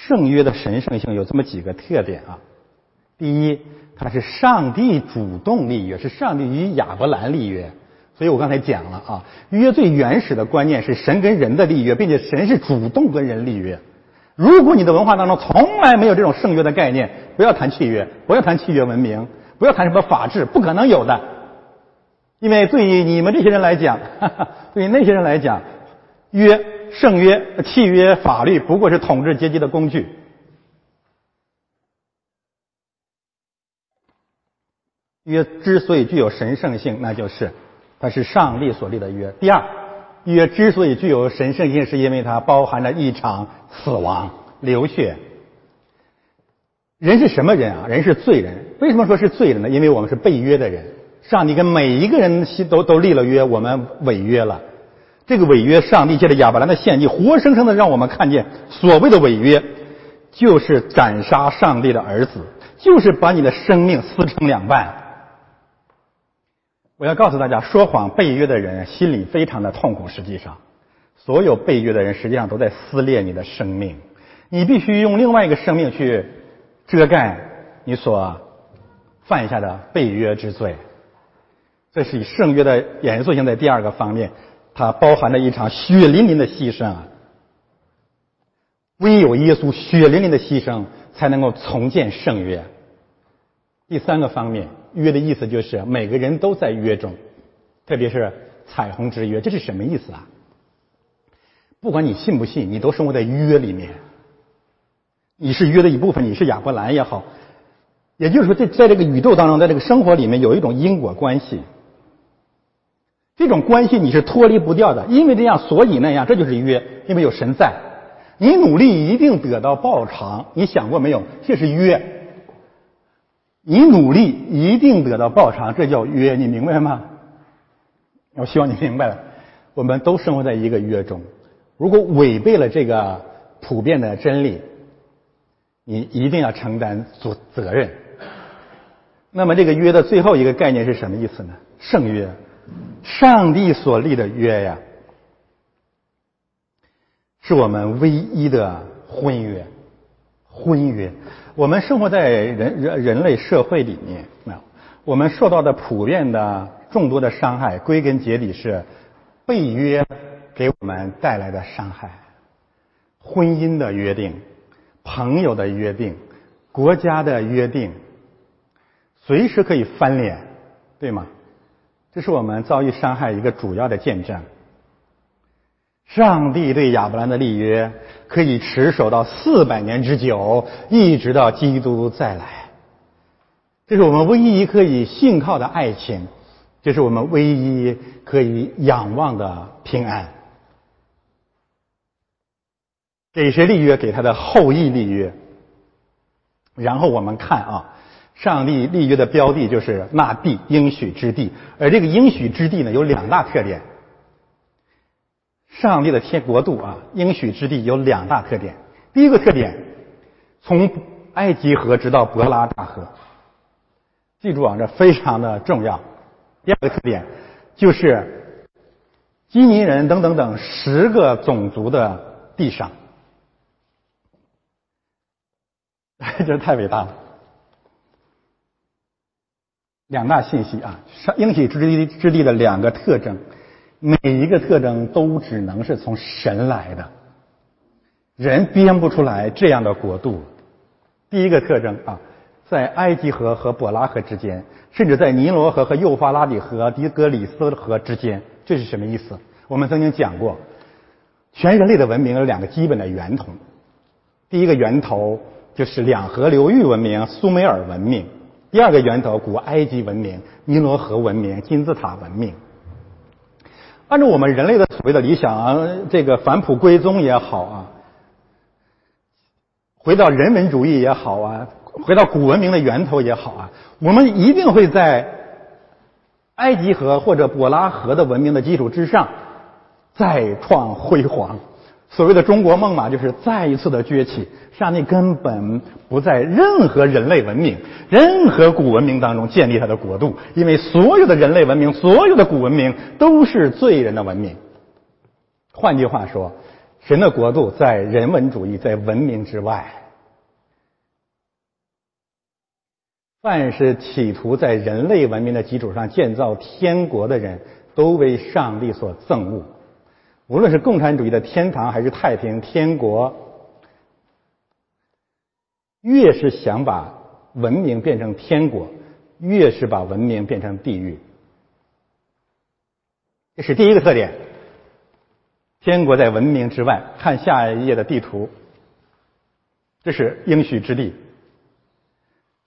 圣约的神圣性有这么几个特点啊，第一，它是上帝主动立约，是上帝与亚伯兰立约。所以我刚才讲了啊，约最原始的观念是神跟人的立约，并且神是主动跟人立约。如果你的文化当中从来没有这种圣约的概念，不要谈契约，不要谈契约文明，不要谈什么法治，不可能有的。因为对于你们这些人来讲，哈 哈对于那些人来讲，约。圣约、契约、法律不过是统治阶级的工具。约之所以具有神圣性，那就是它是上帝所立的约。第二，约之所以具有神圣性，是因为它包含了一场死亡、流血。人是什么人啊？人是罪人。为什么说是罪人呢？因为我们是被约的人。上帝跟每一个人都都立了约，我们违约了。这个违约，上帝借着亚伯兰的献祭，活生生的让我们看见，所谓的违约，就是斩杀上帝的儿子，就是把你的生命撕成两半。我要告诉大家，说谎背约的人心里非常的痛苦。实际上，所有背约的人实际上都在撕裂你的生命，你必须用另外一个生命去遮盖你所犯下的背约之罪。这是以圣约的严肃性在第二个方面。它包含着一场血淋淋的牺牲啊！唯有耶稣血淋淋的牺牲，才能够重建圣约。第三个方面，约的意思就是每个人都在约中，特别是彩虹之约，这是什么意思啊？不管你信不信，你都生活在约里面。你是约的一部分，你是亚伯兰也好，也就是说，在在这个宇宙当中，在这个生活里面，有一种因果关系。这种关系你是脱离不掉的，因为这样，所以那样，这就是约。因为有神在，你努力一定得到报偿。你想过没有？这是约。你努力一定得到报偿，这叫约。你明白吗？我希望你明白了。我们都生活在一个约中。如果违背了这个普遍的真理，你一定要承担责责任。那么，这个约的最后一个概念是什么意思呢？圣约。上帝所立的约呀，是我们唯一的婚约。婚约，我们生活在人人人类社会里面，没有我们受到的普遍的众多的伤害，归根结底是被约给我们带来的伤害。婚姻的约定，朋友的约定，国家的约定，随时可以翻脸，对吗？这是我们遭遇伤害一个主要的见证。上帝对亚伯兰的立约可以持守到四百年之久，一直到基督再来。这是我们唯一可以信靠的爱情，这是我们唯一可以仰望的平安。给谁立约？给他的后裔立约。然后我们看啊，上帝立约的标的就是那地应许之地，而这个应许之地呢，有两大特点。上帝的天国度啊，应许之地有两大特点。第一个特点，从埃及河直到伯拉大河，记住啊，这非常的重要。第二个特点就是基尼人等等等十个种族的地上，这太伟大了。两大信息啊，上应许之地之地的两个特征。每一个特征都只能是从神来的，人编不出来这样的国度。第一个特征啊，在埃及河和伯拉河之间，甚至在尼罗河和幼发拉底河、底格里斯河之间，这是什么意思？我们曾经讲过，全人类的文明有两个基本的源头。第一个源头就是两河流域文明——苏美尔文明；第二个源头，古埃及文明、尼罗河文明、金字塔文明。按照我们人类的所谓的理想啊，这个返璞归宗也好啊，回到人文主义也好啊，回到古文明的源头也好啊，我们一定会在埃及河或者伯拉河的文明的基础之上再创辉煌。所谓的中国梦嘛，就是再一次的崛起。上帝根本不在任何人类文明、任何古文明当中建立他的国度，因为所有的人类文明、所有的古文明都是罪人的文明。换句话说，神的国度在人文主义、在文明之外。凡是企图在人类文明的基础上建造天国的人，都为上帝所憎恶。无论是共产主义的天堂，还是太平天国，越是想把文明变成天国，越是把文明变成地狱。这是第一个特点。天国在文明之外。看下一页的地图，这是应许之地。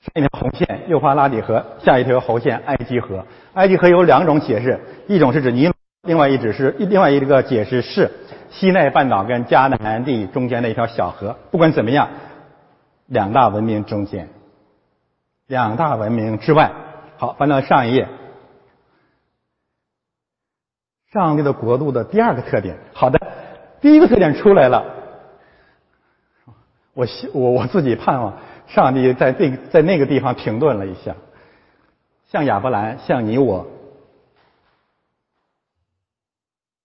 上一条红线，幼发拉底河；下一条红线，埃及河。埃及河有两种解释，一种是指尼罗。另外一只是另外一个解释是西奈半岛跟迦南地中间的一条小河。不管怎么样，两大文明中间，两大文明之外。好，翻到上一页，上帝的国度的第二个特点。好的，第一个特点出来了。我希我我自己盼望上帝在这在那个地方停顿了一下，像亚伯兰，像你我。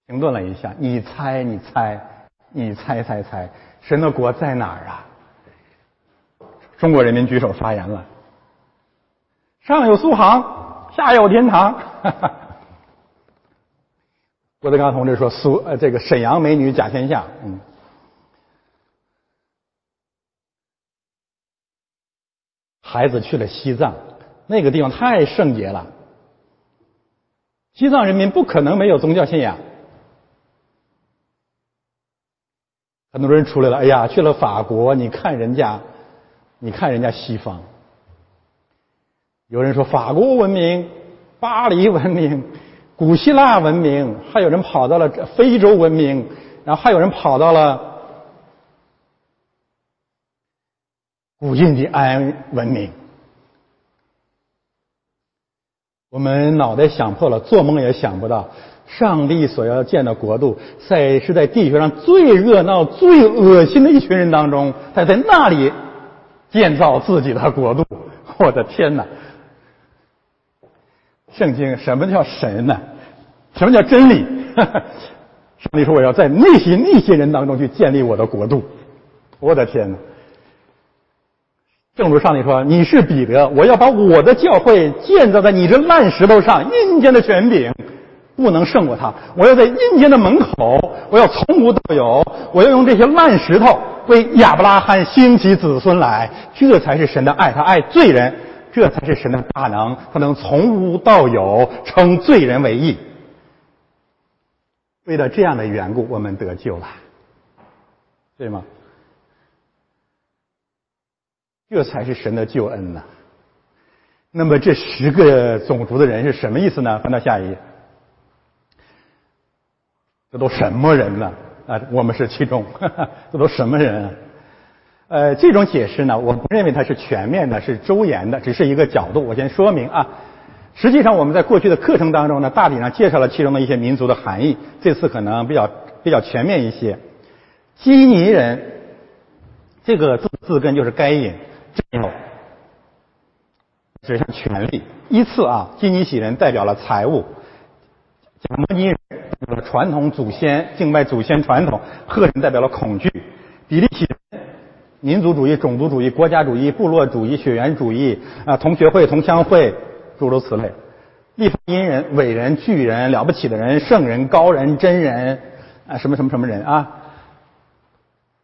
停顿了一下，你猜，你猜，你猜猜猜，神的国在哪儿啊？中国人民举手发言了。上有苏杭，下有天堂。郭德纲同志说：“苏呃，这个沈阳美女甲天下。”嗯。孩子去了西藏，那个地方太圣洁了。西藏人民不可能没有宗教信仰。很多人出来了，哎呀，去了法国，你看人家，你看人家西方。有人说法国文明、巴黎文明、古希腊文明，还有人跑到了非洲文明，然后还有人跑到了古印第安文明。我们脑袋想破了，做梦也想不到。上帝所要建的国度，在是在地球上最热闹、最恶心的一群人当中，他在那里建造自己的国度。我的天哪！圣经什么叫神呢？什么叫真理？上帝说我要在那些那些人当中去建立我的国度。我的天哪！正如上帝说：“你是彼得，我要把我的教会建造在你这烂石头上，阴间的权柄。”不能胜过他！我要在阴间的门口，我要从无到有，我要用这些烂石头为亚伯拉罕兴起子孙来，这才是神的爱，他爱罪人，这才是神的大能，他能从无到有，称罪人为义。为了这样的缘故，我们得救了，对吗？这才是神的救恩呢。那么这十个种族的人是什么意思呢？翻到下一页，这都什么人呢？啊，我们是其中，这都什么人？啊呃，这种解释呢，我不认为它是全面的，是周延的，只是一个角度。我先说明啊。实际上，我们在过去的课程当中呢，大体上介绍了其中的一些民族的含义。这次可能比较比较全面一些。基尼人这个字字根就是该隐，这后指向权力。依次啊，基尼喜人代表了财物，贾摩尼人传统祖先敬拜祖先传统，赫人代表了恐惧，比利洗人民族主义、种族主义、国家主义、部落主义、血缘主义啊，同学会、同乡会。诸如此类，利法因人、伟人、巨人、了不起的人、圣人、高人、真人啊，什么什么什么人啊？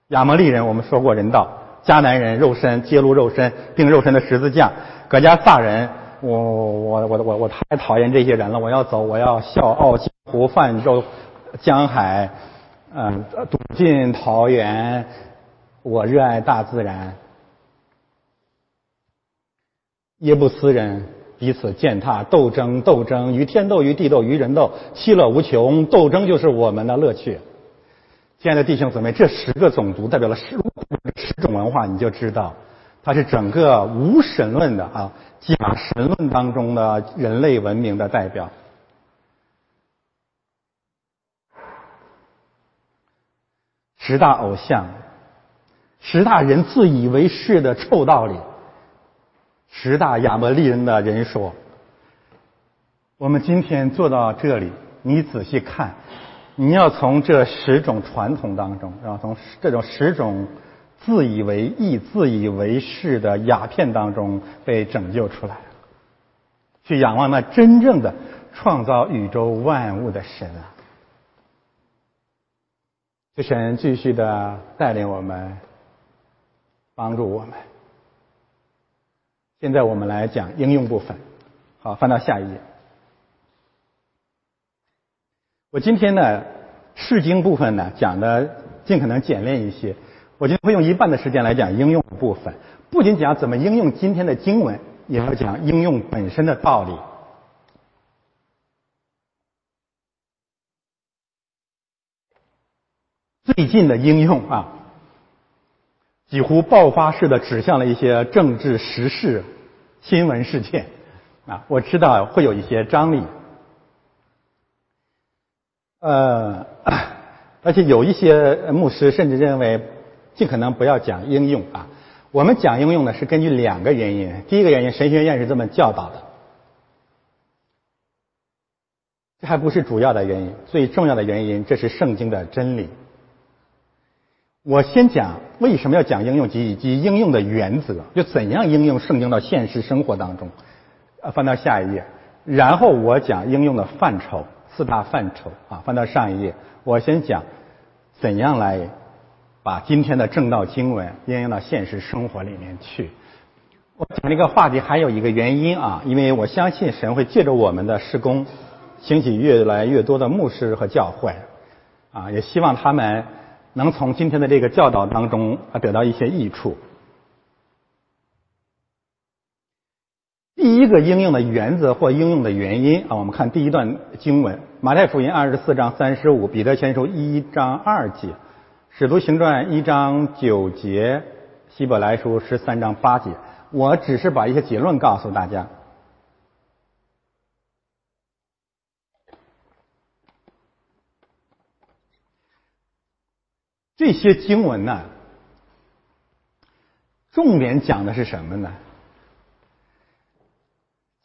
亚摩利人，我们说过人道；迦南人，肉身揭露肉身，并肉身的十字架；葛加萨人，我我我我我太讨厌这些人了，我要走，我要笑傲江湖，泛舟江海，嗯，独进桃源，我热爱大自然。耶布斯人。彼此践踏，斗争，斗争，与天斗，与地斗，与人斗，其乐无穷。斗争就是我们的乐趣。亲爱的弟兄姊妹，这十个种族代表了十十种文化，你就知道，它是整个无神论的啊假神论当中的人类文明的代表。十大偶像，十大人自以为是的臭道理。十大亚伯利人的人说：“我们今天坐到这里，你仔细看，你要从这十种传统当中，然后从这种十种自以为意、自以为是的鸦片当中被拯救出来，去仰望那真正的创造宇宙万物的神啊！这神继续的带领我们，帮助我们。”现在我们来讲应用部分，好，翻到下一页。我今天呢，释经部分呢讲的尽可能简练一些。我今天会用一半的时间来讲应用部分，不仅讲怎么应用今天的经文，也要讲应用本身的道理。最近的应用啊，几乎爆发式的指向了一些政治时事。新闻事件啊，我知道会有一些张力，呃，而且有一些牧师甚至认为尽可能不要讲应用啊。我们讲应用呢，是根据两个原因。第一个原因，神学院是这么教导的，这还不是主要的原因。最重要的原因，这是圣经的真理。我先讲为什么要讲应用及以及应用的原则，就怎样应用圣经到现实生活当中。啊，翻到下一页，然后我讲应用的范畴，四大范畴啊，翻到上一页，我先讲怎样来把今天的正道经文应用到现实生活里面去。我讲这个话题还有一个原因啊，因为我相信神会借着我们的施工，兴起越来越多的牧师和教会，啊，也希望他们。能从今天的这个教导当中啊得到一些益处。第一个应用的原则或应用的原因啊，我们看第一段经文：马太福音二十四章三十五，彼得前书一章二节，使徒行传一章九节，希伯来书十三章八节。我只是把一些结论告诉大家。这些经文呢，重点讲的是什么呢？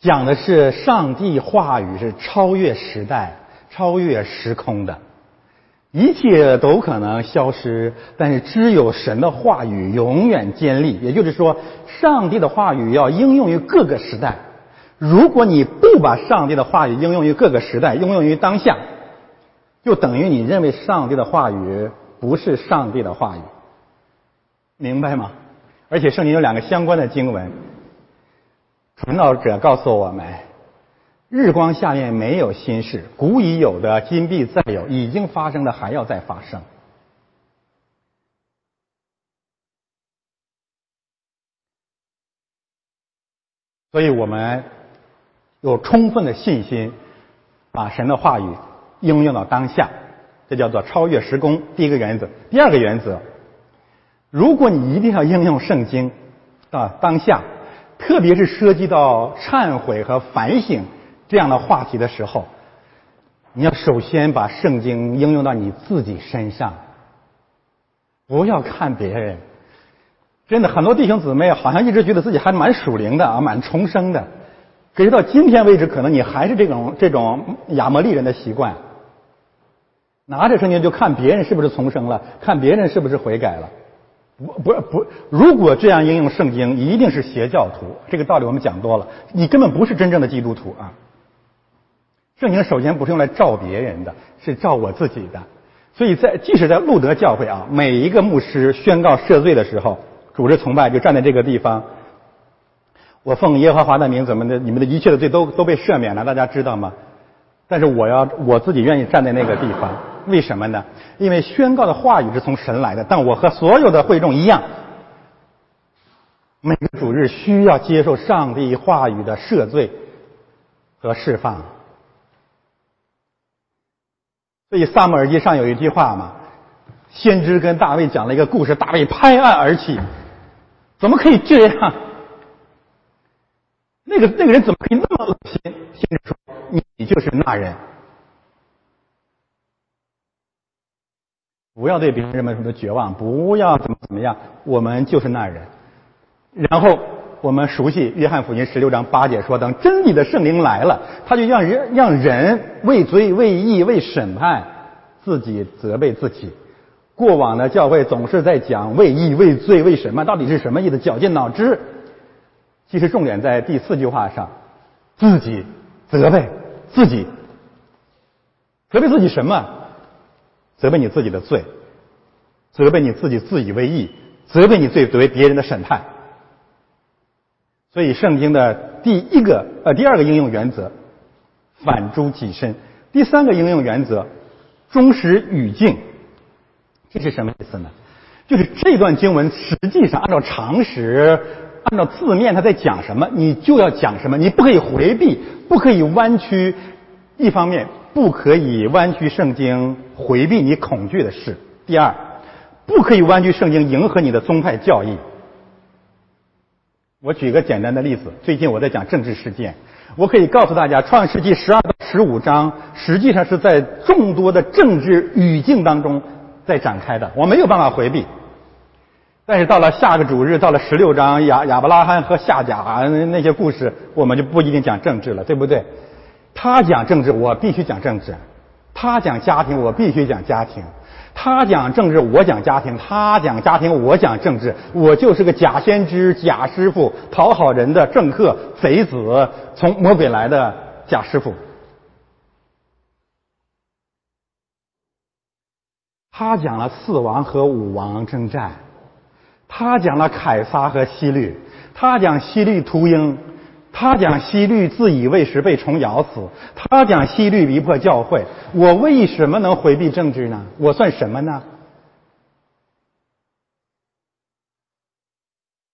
讲的是上帝话语是超越时代、超越时空的，一切都可能消失，但是只有神的话语永远坚立。也就是说，上帝的话语要应用于各个时代。如果你不把上帝的话语应用于各个时代，应用于当下，就等于你认为上帝的话语。不是上帝的话语，明白吗？而且圣经有两个相关的经文，传道者告诉我们：日光下面没有新事，古已有的今必再有，已经发生的还要再发生。所以我们有充分的信心，把神的话语应用到当下，这叫做超越时空。第一个原则，第二个原则，如果你一定要应用圣经啊当下，特别是涉及到忏悔和反省这样的话题的时候，你要首先把圣经应用到你自己身上，不要看别人。真的，很多弟兄姊妹好像一直觉得自己还蛮属灵的啊，蛮重生的。可是到今天为止，可能你还是这种这种亚摩利人的习惯，拿着圣经就看别人是不是重生了，看别人是不是悔改了。不不不，如果这样应用圣经，一定是邪教徒。这个道理我们讲多了，你根本不是真正的基督徒啊。圣经首先不是用来照别人的，是照我自己的。所以在即使在路德教会啊，每一个牧师宣告赦罪的时候。主日崇拜就站在这个地方，我奉耶和华的名，怎么的？你们的一切的罪都都被赦免了，大家知道吗？但是我要我自己愿意站在那个地方，为什么呢？因为宣告的话语是从神来的，但我和所有的会众一样，每个主日需要接受上帝话语的赦罪和释放。所以萨母耳记上有一句话嘛，先知跟大卫讲了一个故事，大卫拍案而起。怎么可以这样？那个那个人怎么可以那么恶心？先生说：“你就是那人，不要对别人什么什么绝望，不要怎么怎么样，我们就是那人。”然后我们熟悉约翰福音十六章八节说：“等真理的圣灵来了，他就让人让人为罪、为义、为审判，自己责备自己。”过往的教会总是在讲为义、为罪、为审判？到底是什么意思？绞尽脑汁。其实重点在第四句话上，自己责备自己，责备自己什么？责备你自己的罪，责备你自己自以为义，责备你罪责为别人的审判。所以圣经的第一个呃第二个应用原则，反诸己身；第三个应用原则，忠实语境。这是什么意思呢？就是这段经文实际上按照常识、按照字面，它在讲什么，你就要讲什么，你不可以回避，不可以弯曲。一方面，不可以弯曲圣经，回避你恐惧的事；第二，不可以弯曲圣经，迎合你的宗派教义。我举个简单的例子，最近我在讲政治事件，我可以告诉大家，《创世纪》十二到十五章实际上是在众多的政治语境当中。在展开的，我没有办法回避。但是到了下个主日，到了十六章亚亚伯拉罕和夏甲那些故事，我们就不一定讲政治了，对不对？他讲政治，我必须讲政治；他讲家庭，我必须讲家庭；他讲政治，我讲家庭；他讲家庭，我讲政治。我就是个假先知、假师傅，讨好人的政客、贼子，从魔鬼来的假师傅。他讲了四王和五王征战，他讲了凯撒和西律，他讲西律屠鹰，他讲西律自以为是被虫咬死，他讲西律逼迫教会。我为什么能回避政治呢？我算什么呢？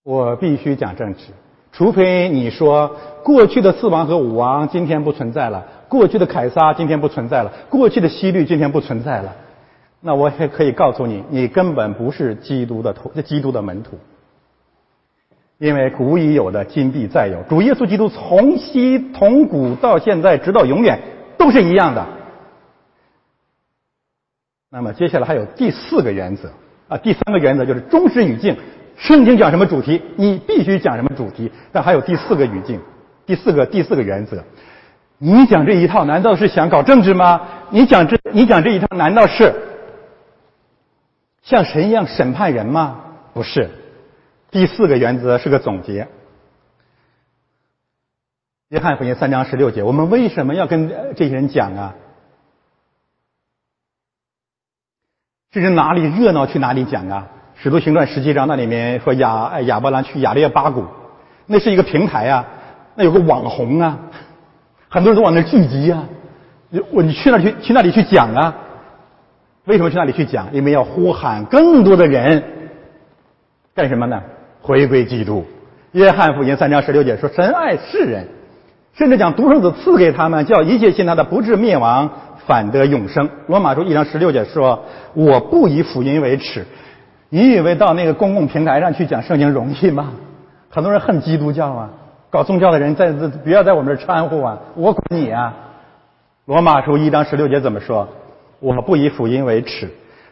我必须讲政治，除非你说过去的四王和五王今天不存在了，过去的凯撒今天不存在了，过去的西律今天不存在了。那我也可以告诉你，你根本不是基督的徒，基督的门徒，因为古已有的今必再有。主耶稣基督从昔从古到现在直到永远都是一样的。那么接下来还有第四个原则啊，第三个原则就是忠实语境。圣经讲什么主题，你必须讲什么主题。但还有第四个语境，第四个第四个原则，你讲这一套难道是想搞政治吗？你讲这你讲这一套难道是？像神一样审判人吗？不是。第四个原则是个总结。约翰福音三章十六节，我们为什么要跟这些人讲啊？这是哪里热闹去哪里讲啊？使徒行传十七章那里面说亚亚伯兰去亚列巴谷，那是一个平台啊，那有个网红啊，很多人都往那聚集啊。我你去那去去那里去讲啊？为什么去那里去讲？因为要呼喊更多的人干什么呢？回归基督。约翰福音三章十六节说：“神爱世人，甚至将独生子赐给他们，叫一切信他的不至灭亡，反得永生。”罗马书一章十六节说：“我不以福音为耻。”你以为到那个公共平台上去讲圣经容易吗？很多人恨基督教啊，搞宗教的人在不要在我们这掺和啊！我管你啊！罗马书一章十六节怎么说？我不以福音为耻，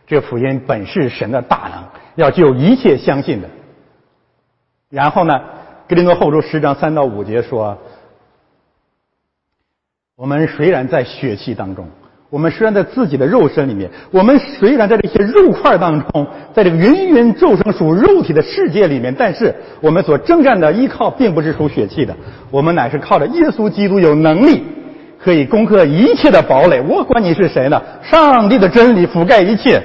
这福音本是神的大能，要救一切相信的。然后呢，格林多后书十章三到五节说：我们虽然在血气当中。我们虽然在自己的肉身里面，我们虽然在这些肉块当中，在这个芸芸众生属肉体的世界里面，但是我们所征战的依靠并不是属血气的，我们乃是靠着耶稣基督有能力，可以攻克一切的堡垒。我管你是谁呢？上帝的真理覆盖一切，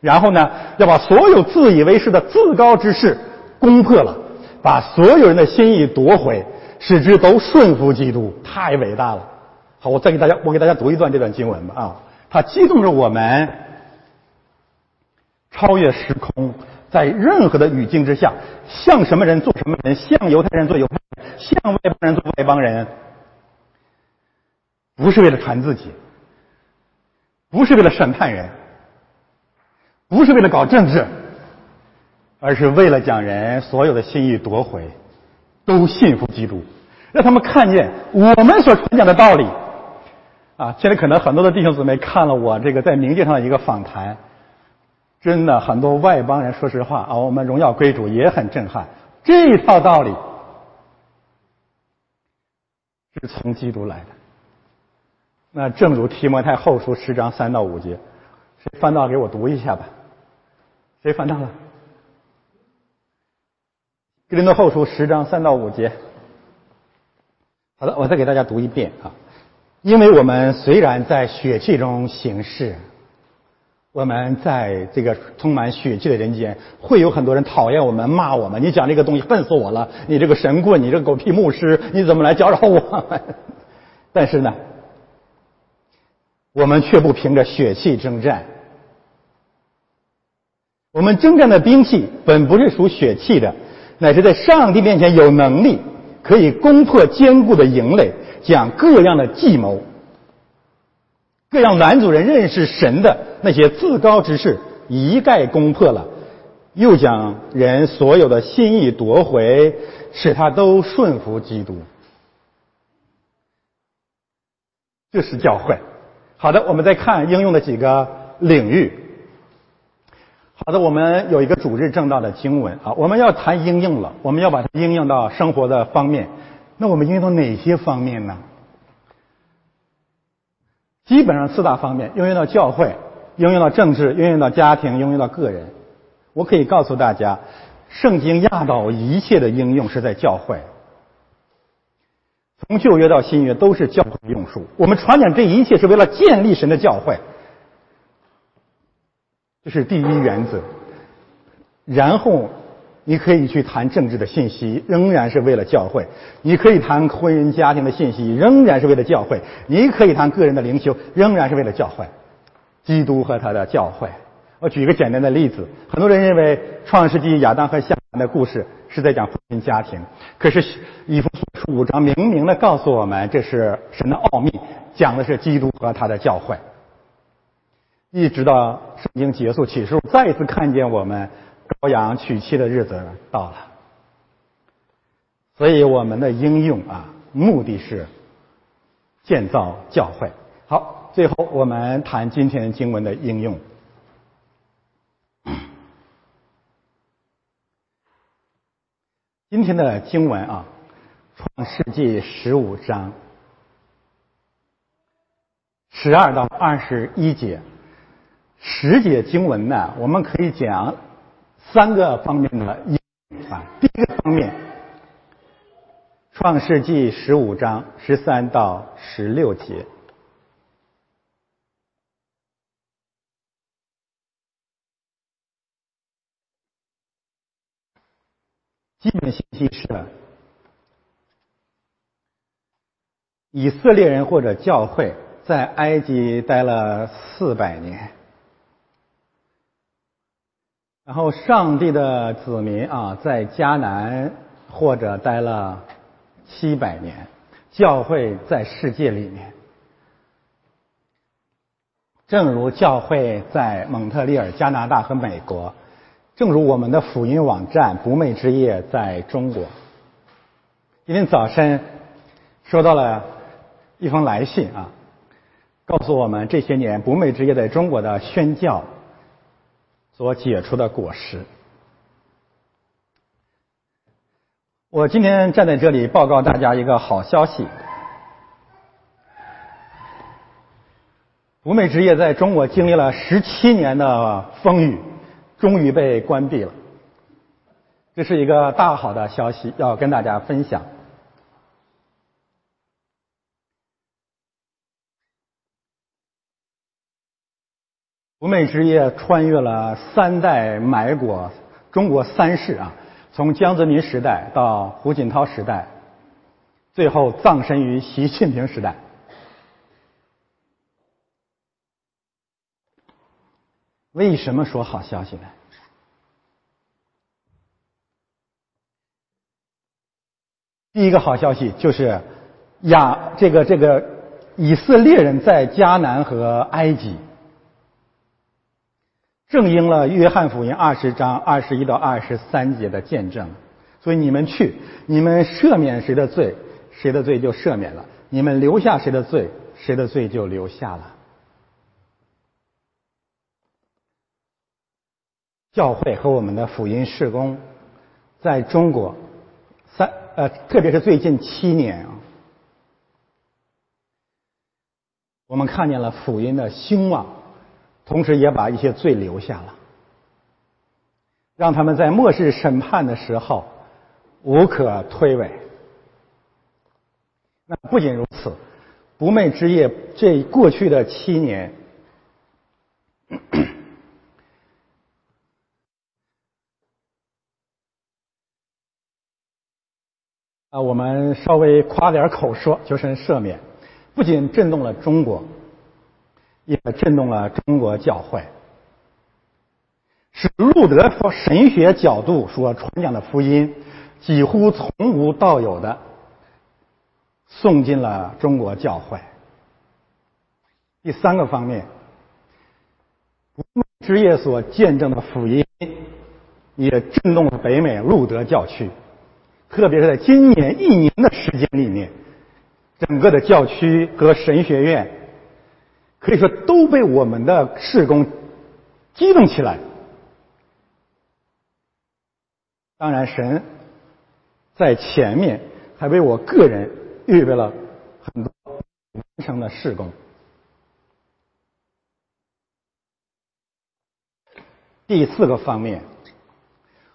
然后呢，要把所有自以为是的自高之事攻破了，把所有人的心意夺回，使之都顺服基督。太伟大了。好，我再给大家，我给大家读一段这段经文吧啊，它激动着我们超越时空，在任何的语境之下，像什么人做什么人，像犹太人做犹太人，像外邦人做外邦人，不是为了传自己，不是为了审判人，不是为了搞政治，而是为了将人所有的心意夺回，都信服基督，让他们看见我们所传讲的道理。啊，现在可能很多的弟兄姊妹看了我这个在冥界上的一个访谈，真的很多外邦人，说实话啊，我们荣耀归主也很震撼。这一套道理是从基督来的。那正如提摩太后书十章三到五节，谁翻到给我读一下吧？谁翻到了？格林多后书十章三到五节。好的，我再给大家读一遍啊。因为我们虽然在血气中行事，我们在这个充满血气的人间，会有很多人讨厌我们、骂我们。你讲这个东西笨死我了！你这个神棍，你这个狗屁牧师，你怎么来搅扰我们？但是呢，我们却不凭着血气征战。我们征战的兵器本不是属血气的，乃是在上帝面前有能力，可以攻破坚固的营垒。讲各样的计谋，各样男主人认识神的那些自高之事，一概攻破了；又将人所有的心意夺回，使他都顺服基督。这是教会。好的，我们再看应用的几个领域。好的，我们有一个主日正道的经文啊，我们要谈应用了，我们要把它应用到生活的方面。那我们应用到哪些方面呢？基本上四大方面：应用到教会，应用到政治，应用到家庭，应用到个人。我可以告诉大家，圣经压倒一切的应用是在教会。从旧约到新约都是教会用书。我们传讲这一切是为了建立神的教会，这是第一原则。然后。你可以去谈政治的信息，仍然是为了教会；你可以谈婚姻家庭的信息，仍然是为了教会；你可以谈个人的灵修，仍然是为了教会。基督和他的教会。我举一个简单的例子：很多人认为创世纪亚当和夏娃的故事是在讲婚姻家庭，可是以弗所五章明明的告诉我们，这是神的奥秘，讲的是基督和他的教会。一直到圣经结束启示，再一次看见我们。羔羊娶妻的日子到了，所以我们的应用啊，目的是建造教会。好，最后我们谈今天经文的应用。今天的经文啊，《创世纪》十五章十二到二十一节，十节经文呢，我们可以讲。三个方面的应啊，第一个方面，《创世纪》十五章十三到十六节，基本信息是：以色列人或者教会在埃及待了四百年，然后上帝的子民啊在迦南或者待了七百年，教会在世界里面。正如教会在蒙特利尔、加拿大和美国，正如我们的福音网站“不寐之夜”在中国。今天早晨收到了一封来信啊，告诉我们这些年“不寐之夜”在中国的宣教所结出的果实。我今天站在这里报告大家一个好消息。不寐之夜在中国经历了十七年的风雨，终于被关闭了。这是一个大好的消息，要跟大家分享。不寐之夜穿越了三代埋国，中国三世啊，从江泽民时代到胡锦涛时代，最后葬身于习近平时代。为什么说好消息呢？第一个好消息就是亚这个这个以色列人在迦南和埃及，正应了约翰福音二十章二十一到二十三节的见证。所以你们去，你们赦免谁的罪，谁的罪就赦免了；你们留下谁的罪，谁的罪就留下了。教会和我们的福音事工，在中国三呃，特别是最近七年啊，我们看见了福音的兴旺，同时也把一些罪留下了，让他们在末世审判的时候无可推诿。那不仅如此，不寐之夜这过去的七年。啊，我们稍微夸点口说，就是赦免，不仅震动了中国，也震动了中国教会，使路德从神学角度所传讲的福音，几乎从无到有的送进了中国教会。第三个方面，不之夜所见证的福音，也震动了北美路德教区。特别是在今年一年的时间里面，整个的教区和神学院可以说都被我们的事工激动起来。当然，神在前面还为我个人预备了很多完成的事工。第四个方面，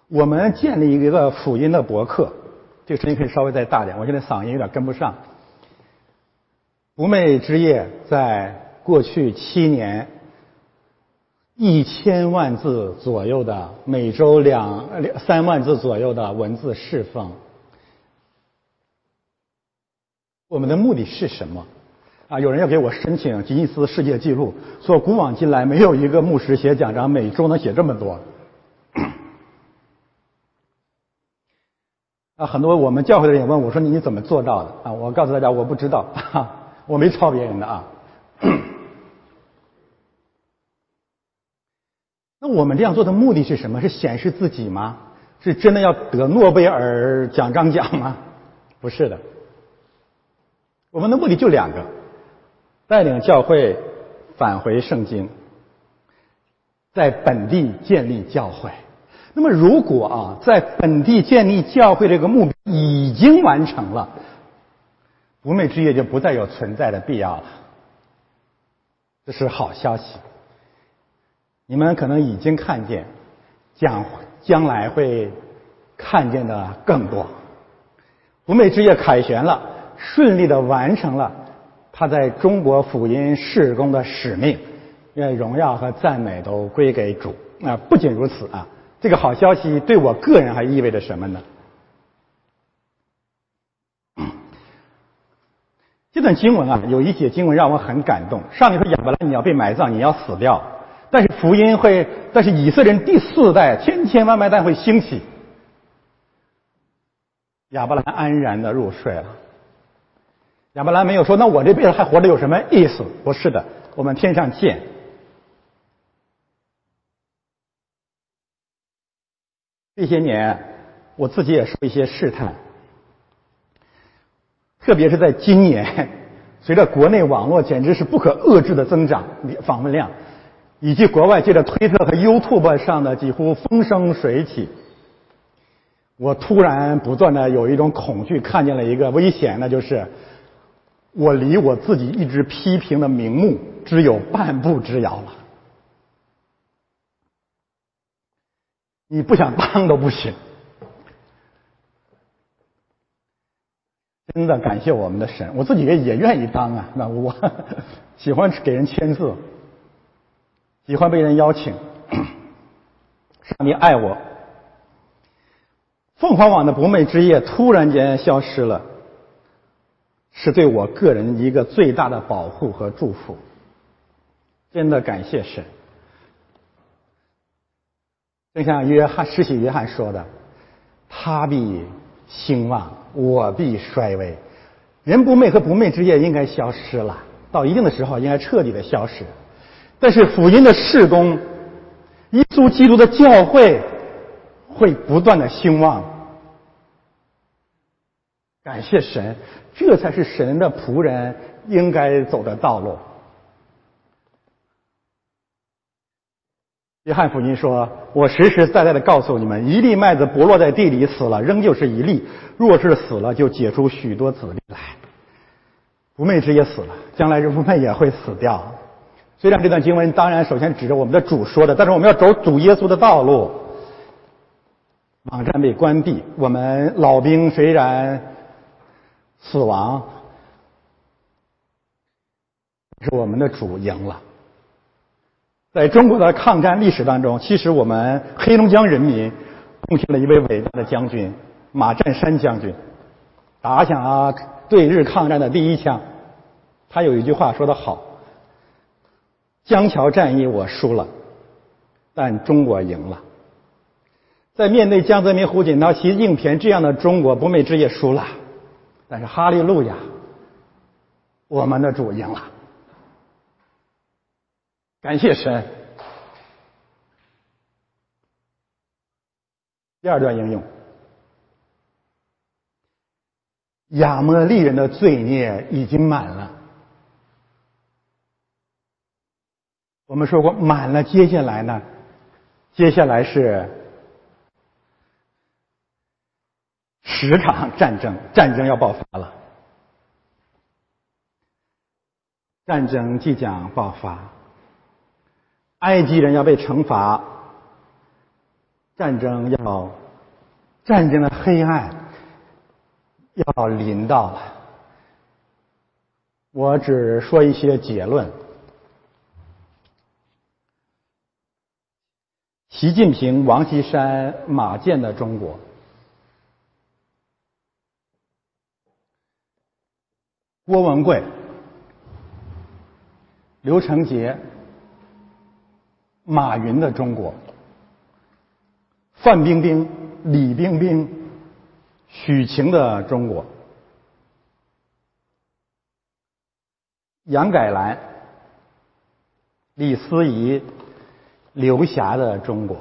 我们建立一个福音的博客。这个声音可以稍微再大点，我现在嗓音有点跟不上。不寐之夜在过去七年，一千万字左右的每周两两三万字左右的文字释放。我们的目的是什么？啊，有人要给我申请吉尼斯世界纪录，说古往今来没有一个牧师写讲章每周能写这么多。啊，很多我们教会的人问我说：“你你怎么做到的？”啊，我告诉大家，我不知道，我没抄别人的啊。那我们这样做的目的是什么？是显示自己吗？是真的要得诺贝尔奖章奖吗？不是的，我们的目的就两个：带领教会返回圣经，在本地建立教会。那么，如果啊，在本地建立教会这个目已经完成了，不寐之夜就不再有存在的必要了。这是好消息。你们可能已经看见，将将来会看见的更多。不寐之夜凯旋了，顺利的完成了他在中国福音事工的使命。愿荣耀和赞美都归给主。啊，不仅如此啊，这个好消息对我个人还意味着什么呢？这段经文啊，有一节经文让我很感动。上面说：“亚伯拉，你要被埋葬，你要死掉。”但是福音会，但是以色列人第四代千千万万代会兴起。”亚伯兰安然的入睡了。亚伯兰没有说：“那我这辈子还活着有什么意思？”不是的，我们天上见。这些年，我自己也受一些试探。特别是在今年，随着国内网络简直是不可遏制的增长，访问量，以及国外借着推特和 YouTube 上的几乎风生水起，我突然不断的有一种恐惧，看见了一个危险，那就是我离我自己一直批评的名目只有半步之遥了。你不想当都不行。真的感谢我们的神，我自己也也愿意当啊。那我 喜欢给人签字，喜欢被人邀请。上帝爱我。凤凰网的不寐之夜突然间消失了，是对我个人一个最大的保护和祝福。真的感谢神。就像约翰施洗约翰说的：“他必兴旺。”我必衰微，人不寐和不寐之夜应该消失了，到一定的时候应该彻底的消失。但是福音的事工，耶稣基督的教会会不断的兴旺。感谢神，这才是神的仆人应该走的道路。约翰福音说：“我实实在在的告诉你们，一粒麦子不落在地里死了，仍旧是一粒；若是死了，就结出许多子粒来。不昧之也死了，将来人不昧也会死掉。虽然这段经文当然首先指着我们的主说的，但是我们要走主耶稣的道路。网站被关闭，我们老兵虽然死亡，是我们的主赢了。”在中国的抗战历史当中，其实我们黑龙江人民贡献了一位伟大的将军马占山将军，打响了对日抗战的第一枪。他有一句话说得好：“江桥战役我输了，但中国赢了。”在面对江泽民、胡锦涛、习近平这样的中国不寐之夜输了，但是哈利路亚，我们的主赢了。感谢神。第二段应用：亚摩利人的罪孽已经满了。我们说过满了，接下来呢？接下来是十场战争，战争要爆发了，战争即将爆发。埃及人要被惩罚，战争要，战争的黑暗要临到了。我只说一些结论。习近平、王岐山、马建的中国，郭文贵、刘成杰。马云的中国，范冰冰、李冰冰、许晴的中国，杨改兰、李思怡、刘霞的中国，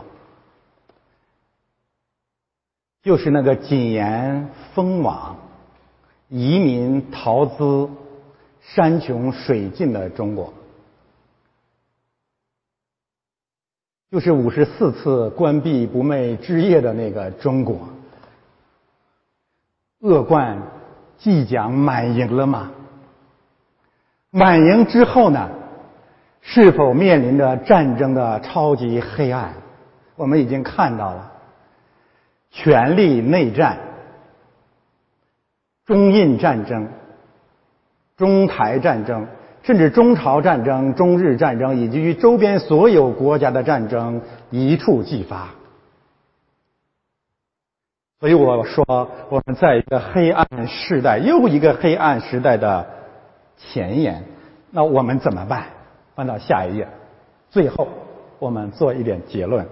就是那个谨言封网、移民逃资、山穷水尽的中国。就是五十四次关闭不寐之夜的那个中国，恶贯即将满盈了吗？满盈之后呢？是否面临着战争的超级黑暗？我们已经看到了，权力内战、中印战争、中台战争。甚至中朝战争、中日战争以及与周边所有国家的战争一触即发，所以我说我们在一个黑暗时代，又一个黑暗时代的前沿。那我们怎么办？翻到下一页，最后我们做一点结论：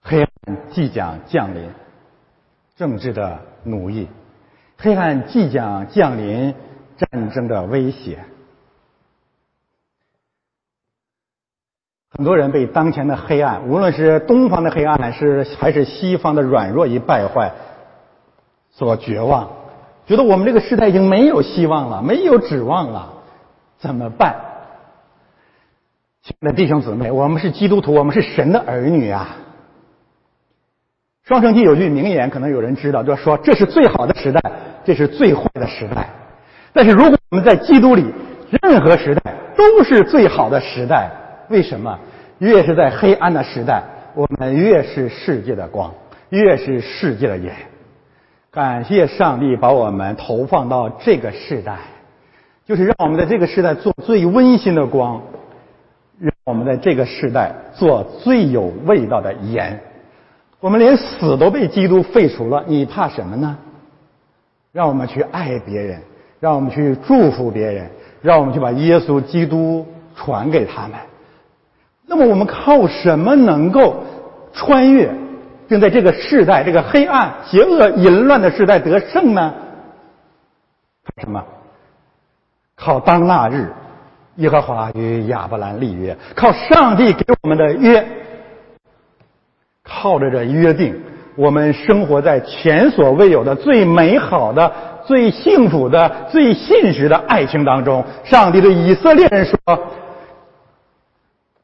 黑暗即将降临，政治的奴役；黑暗即将降临，战争的威胁。很多人被当前的黑暗，无论是东方的黑暗，还是还是西方的软弱与败坏，所绝望，觉得我们这个时代已经没有希望了，没有指望了，怎么办？亲爱的弟兄姊妹，我们是基督徒，我们是神的儿女啊。双城记有句名言，可能有人知道，就说这是最好的时代，这是最坏的时代。但是如果我们在基督里，任何时代都是最好的时代。为什么？越是在黑暗的时代，我们越是世界的光，越是世界的盐。感谢上帝把我们投放到这个时代，就是让我们在这个时代做最温馨的光，让我们在这个时代做最有味道的盐。我们连死都被基督废除了，你怕什么呢？让我们去爱别人，让我们去祝福别人，让我们去把耶稣基督传给他们。那么我们靠什么能够穿越，并在这个时代、这个黑暗、邪恶、淫乱的时代得胜呢？靠什么？靠当那日，耶和华与亚伯兰立约，靠上帝给我们的约，靠着这约定，我们生活在前所未有的最美好的、最幸福的、最信实的爱情当中。上帝对以色列人说。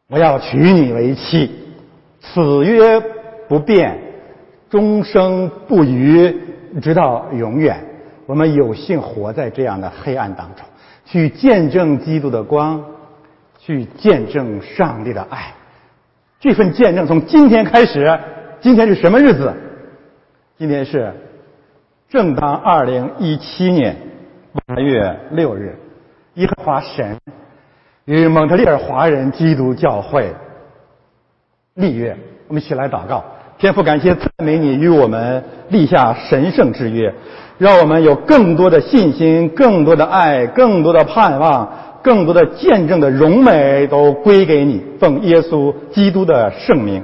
我要娶你为妻，此约不变，终生不渝，直到永远。我们有幸活在这样的黑暗当中，去见证基督的光，去见证上帝的爱。这份见证从今天开始。今天是什么日子？今天是正当二零一七年八月六日，耶和华神。与蒙特利尔华人基督教会立约，我们一起来祷告。天父，感谢赞美你与我们立下神圣之约，让我们有更多的信心、更多的爱、更多的盼望、更多的见证的荣美都归给你。奉耶稣基督的圣名。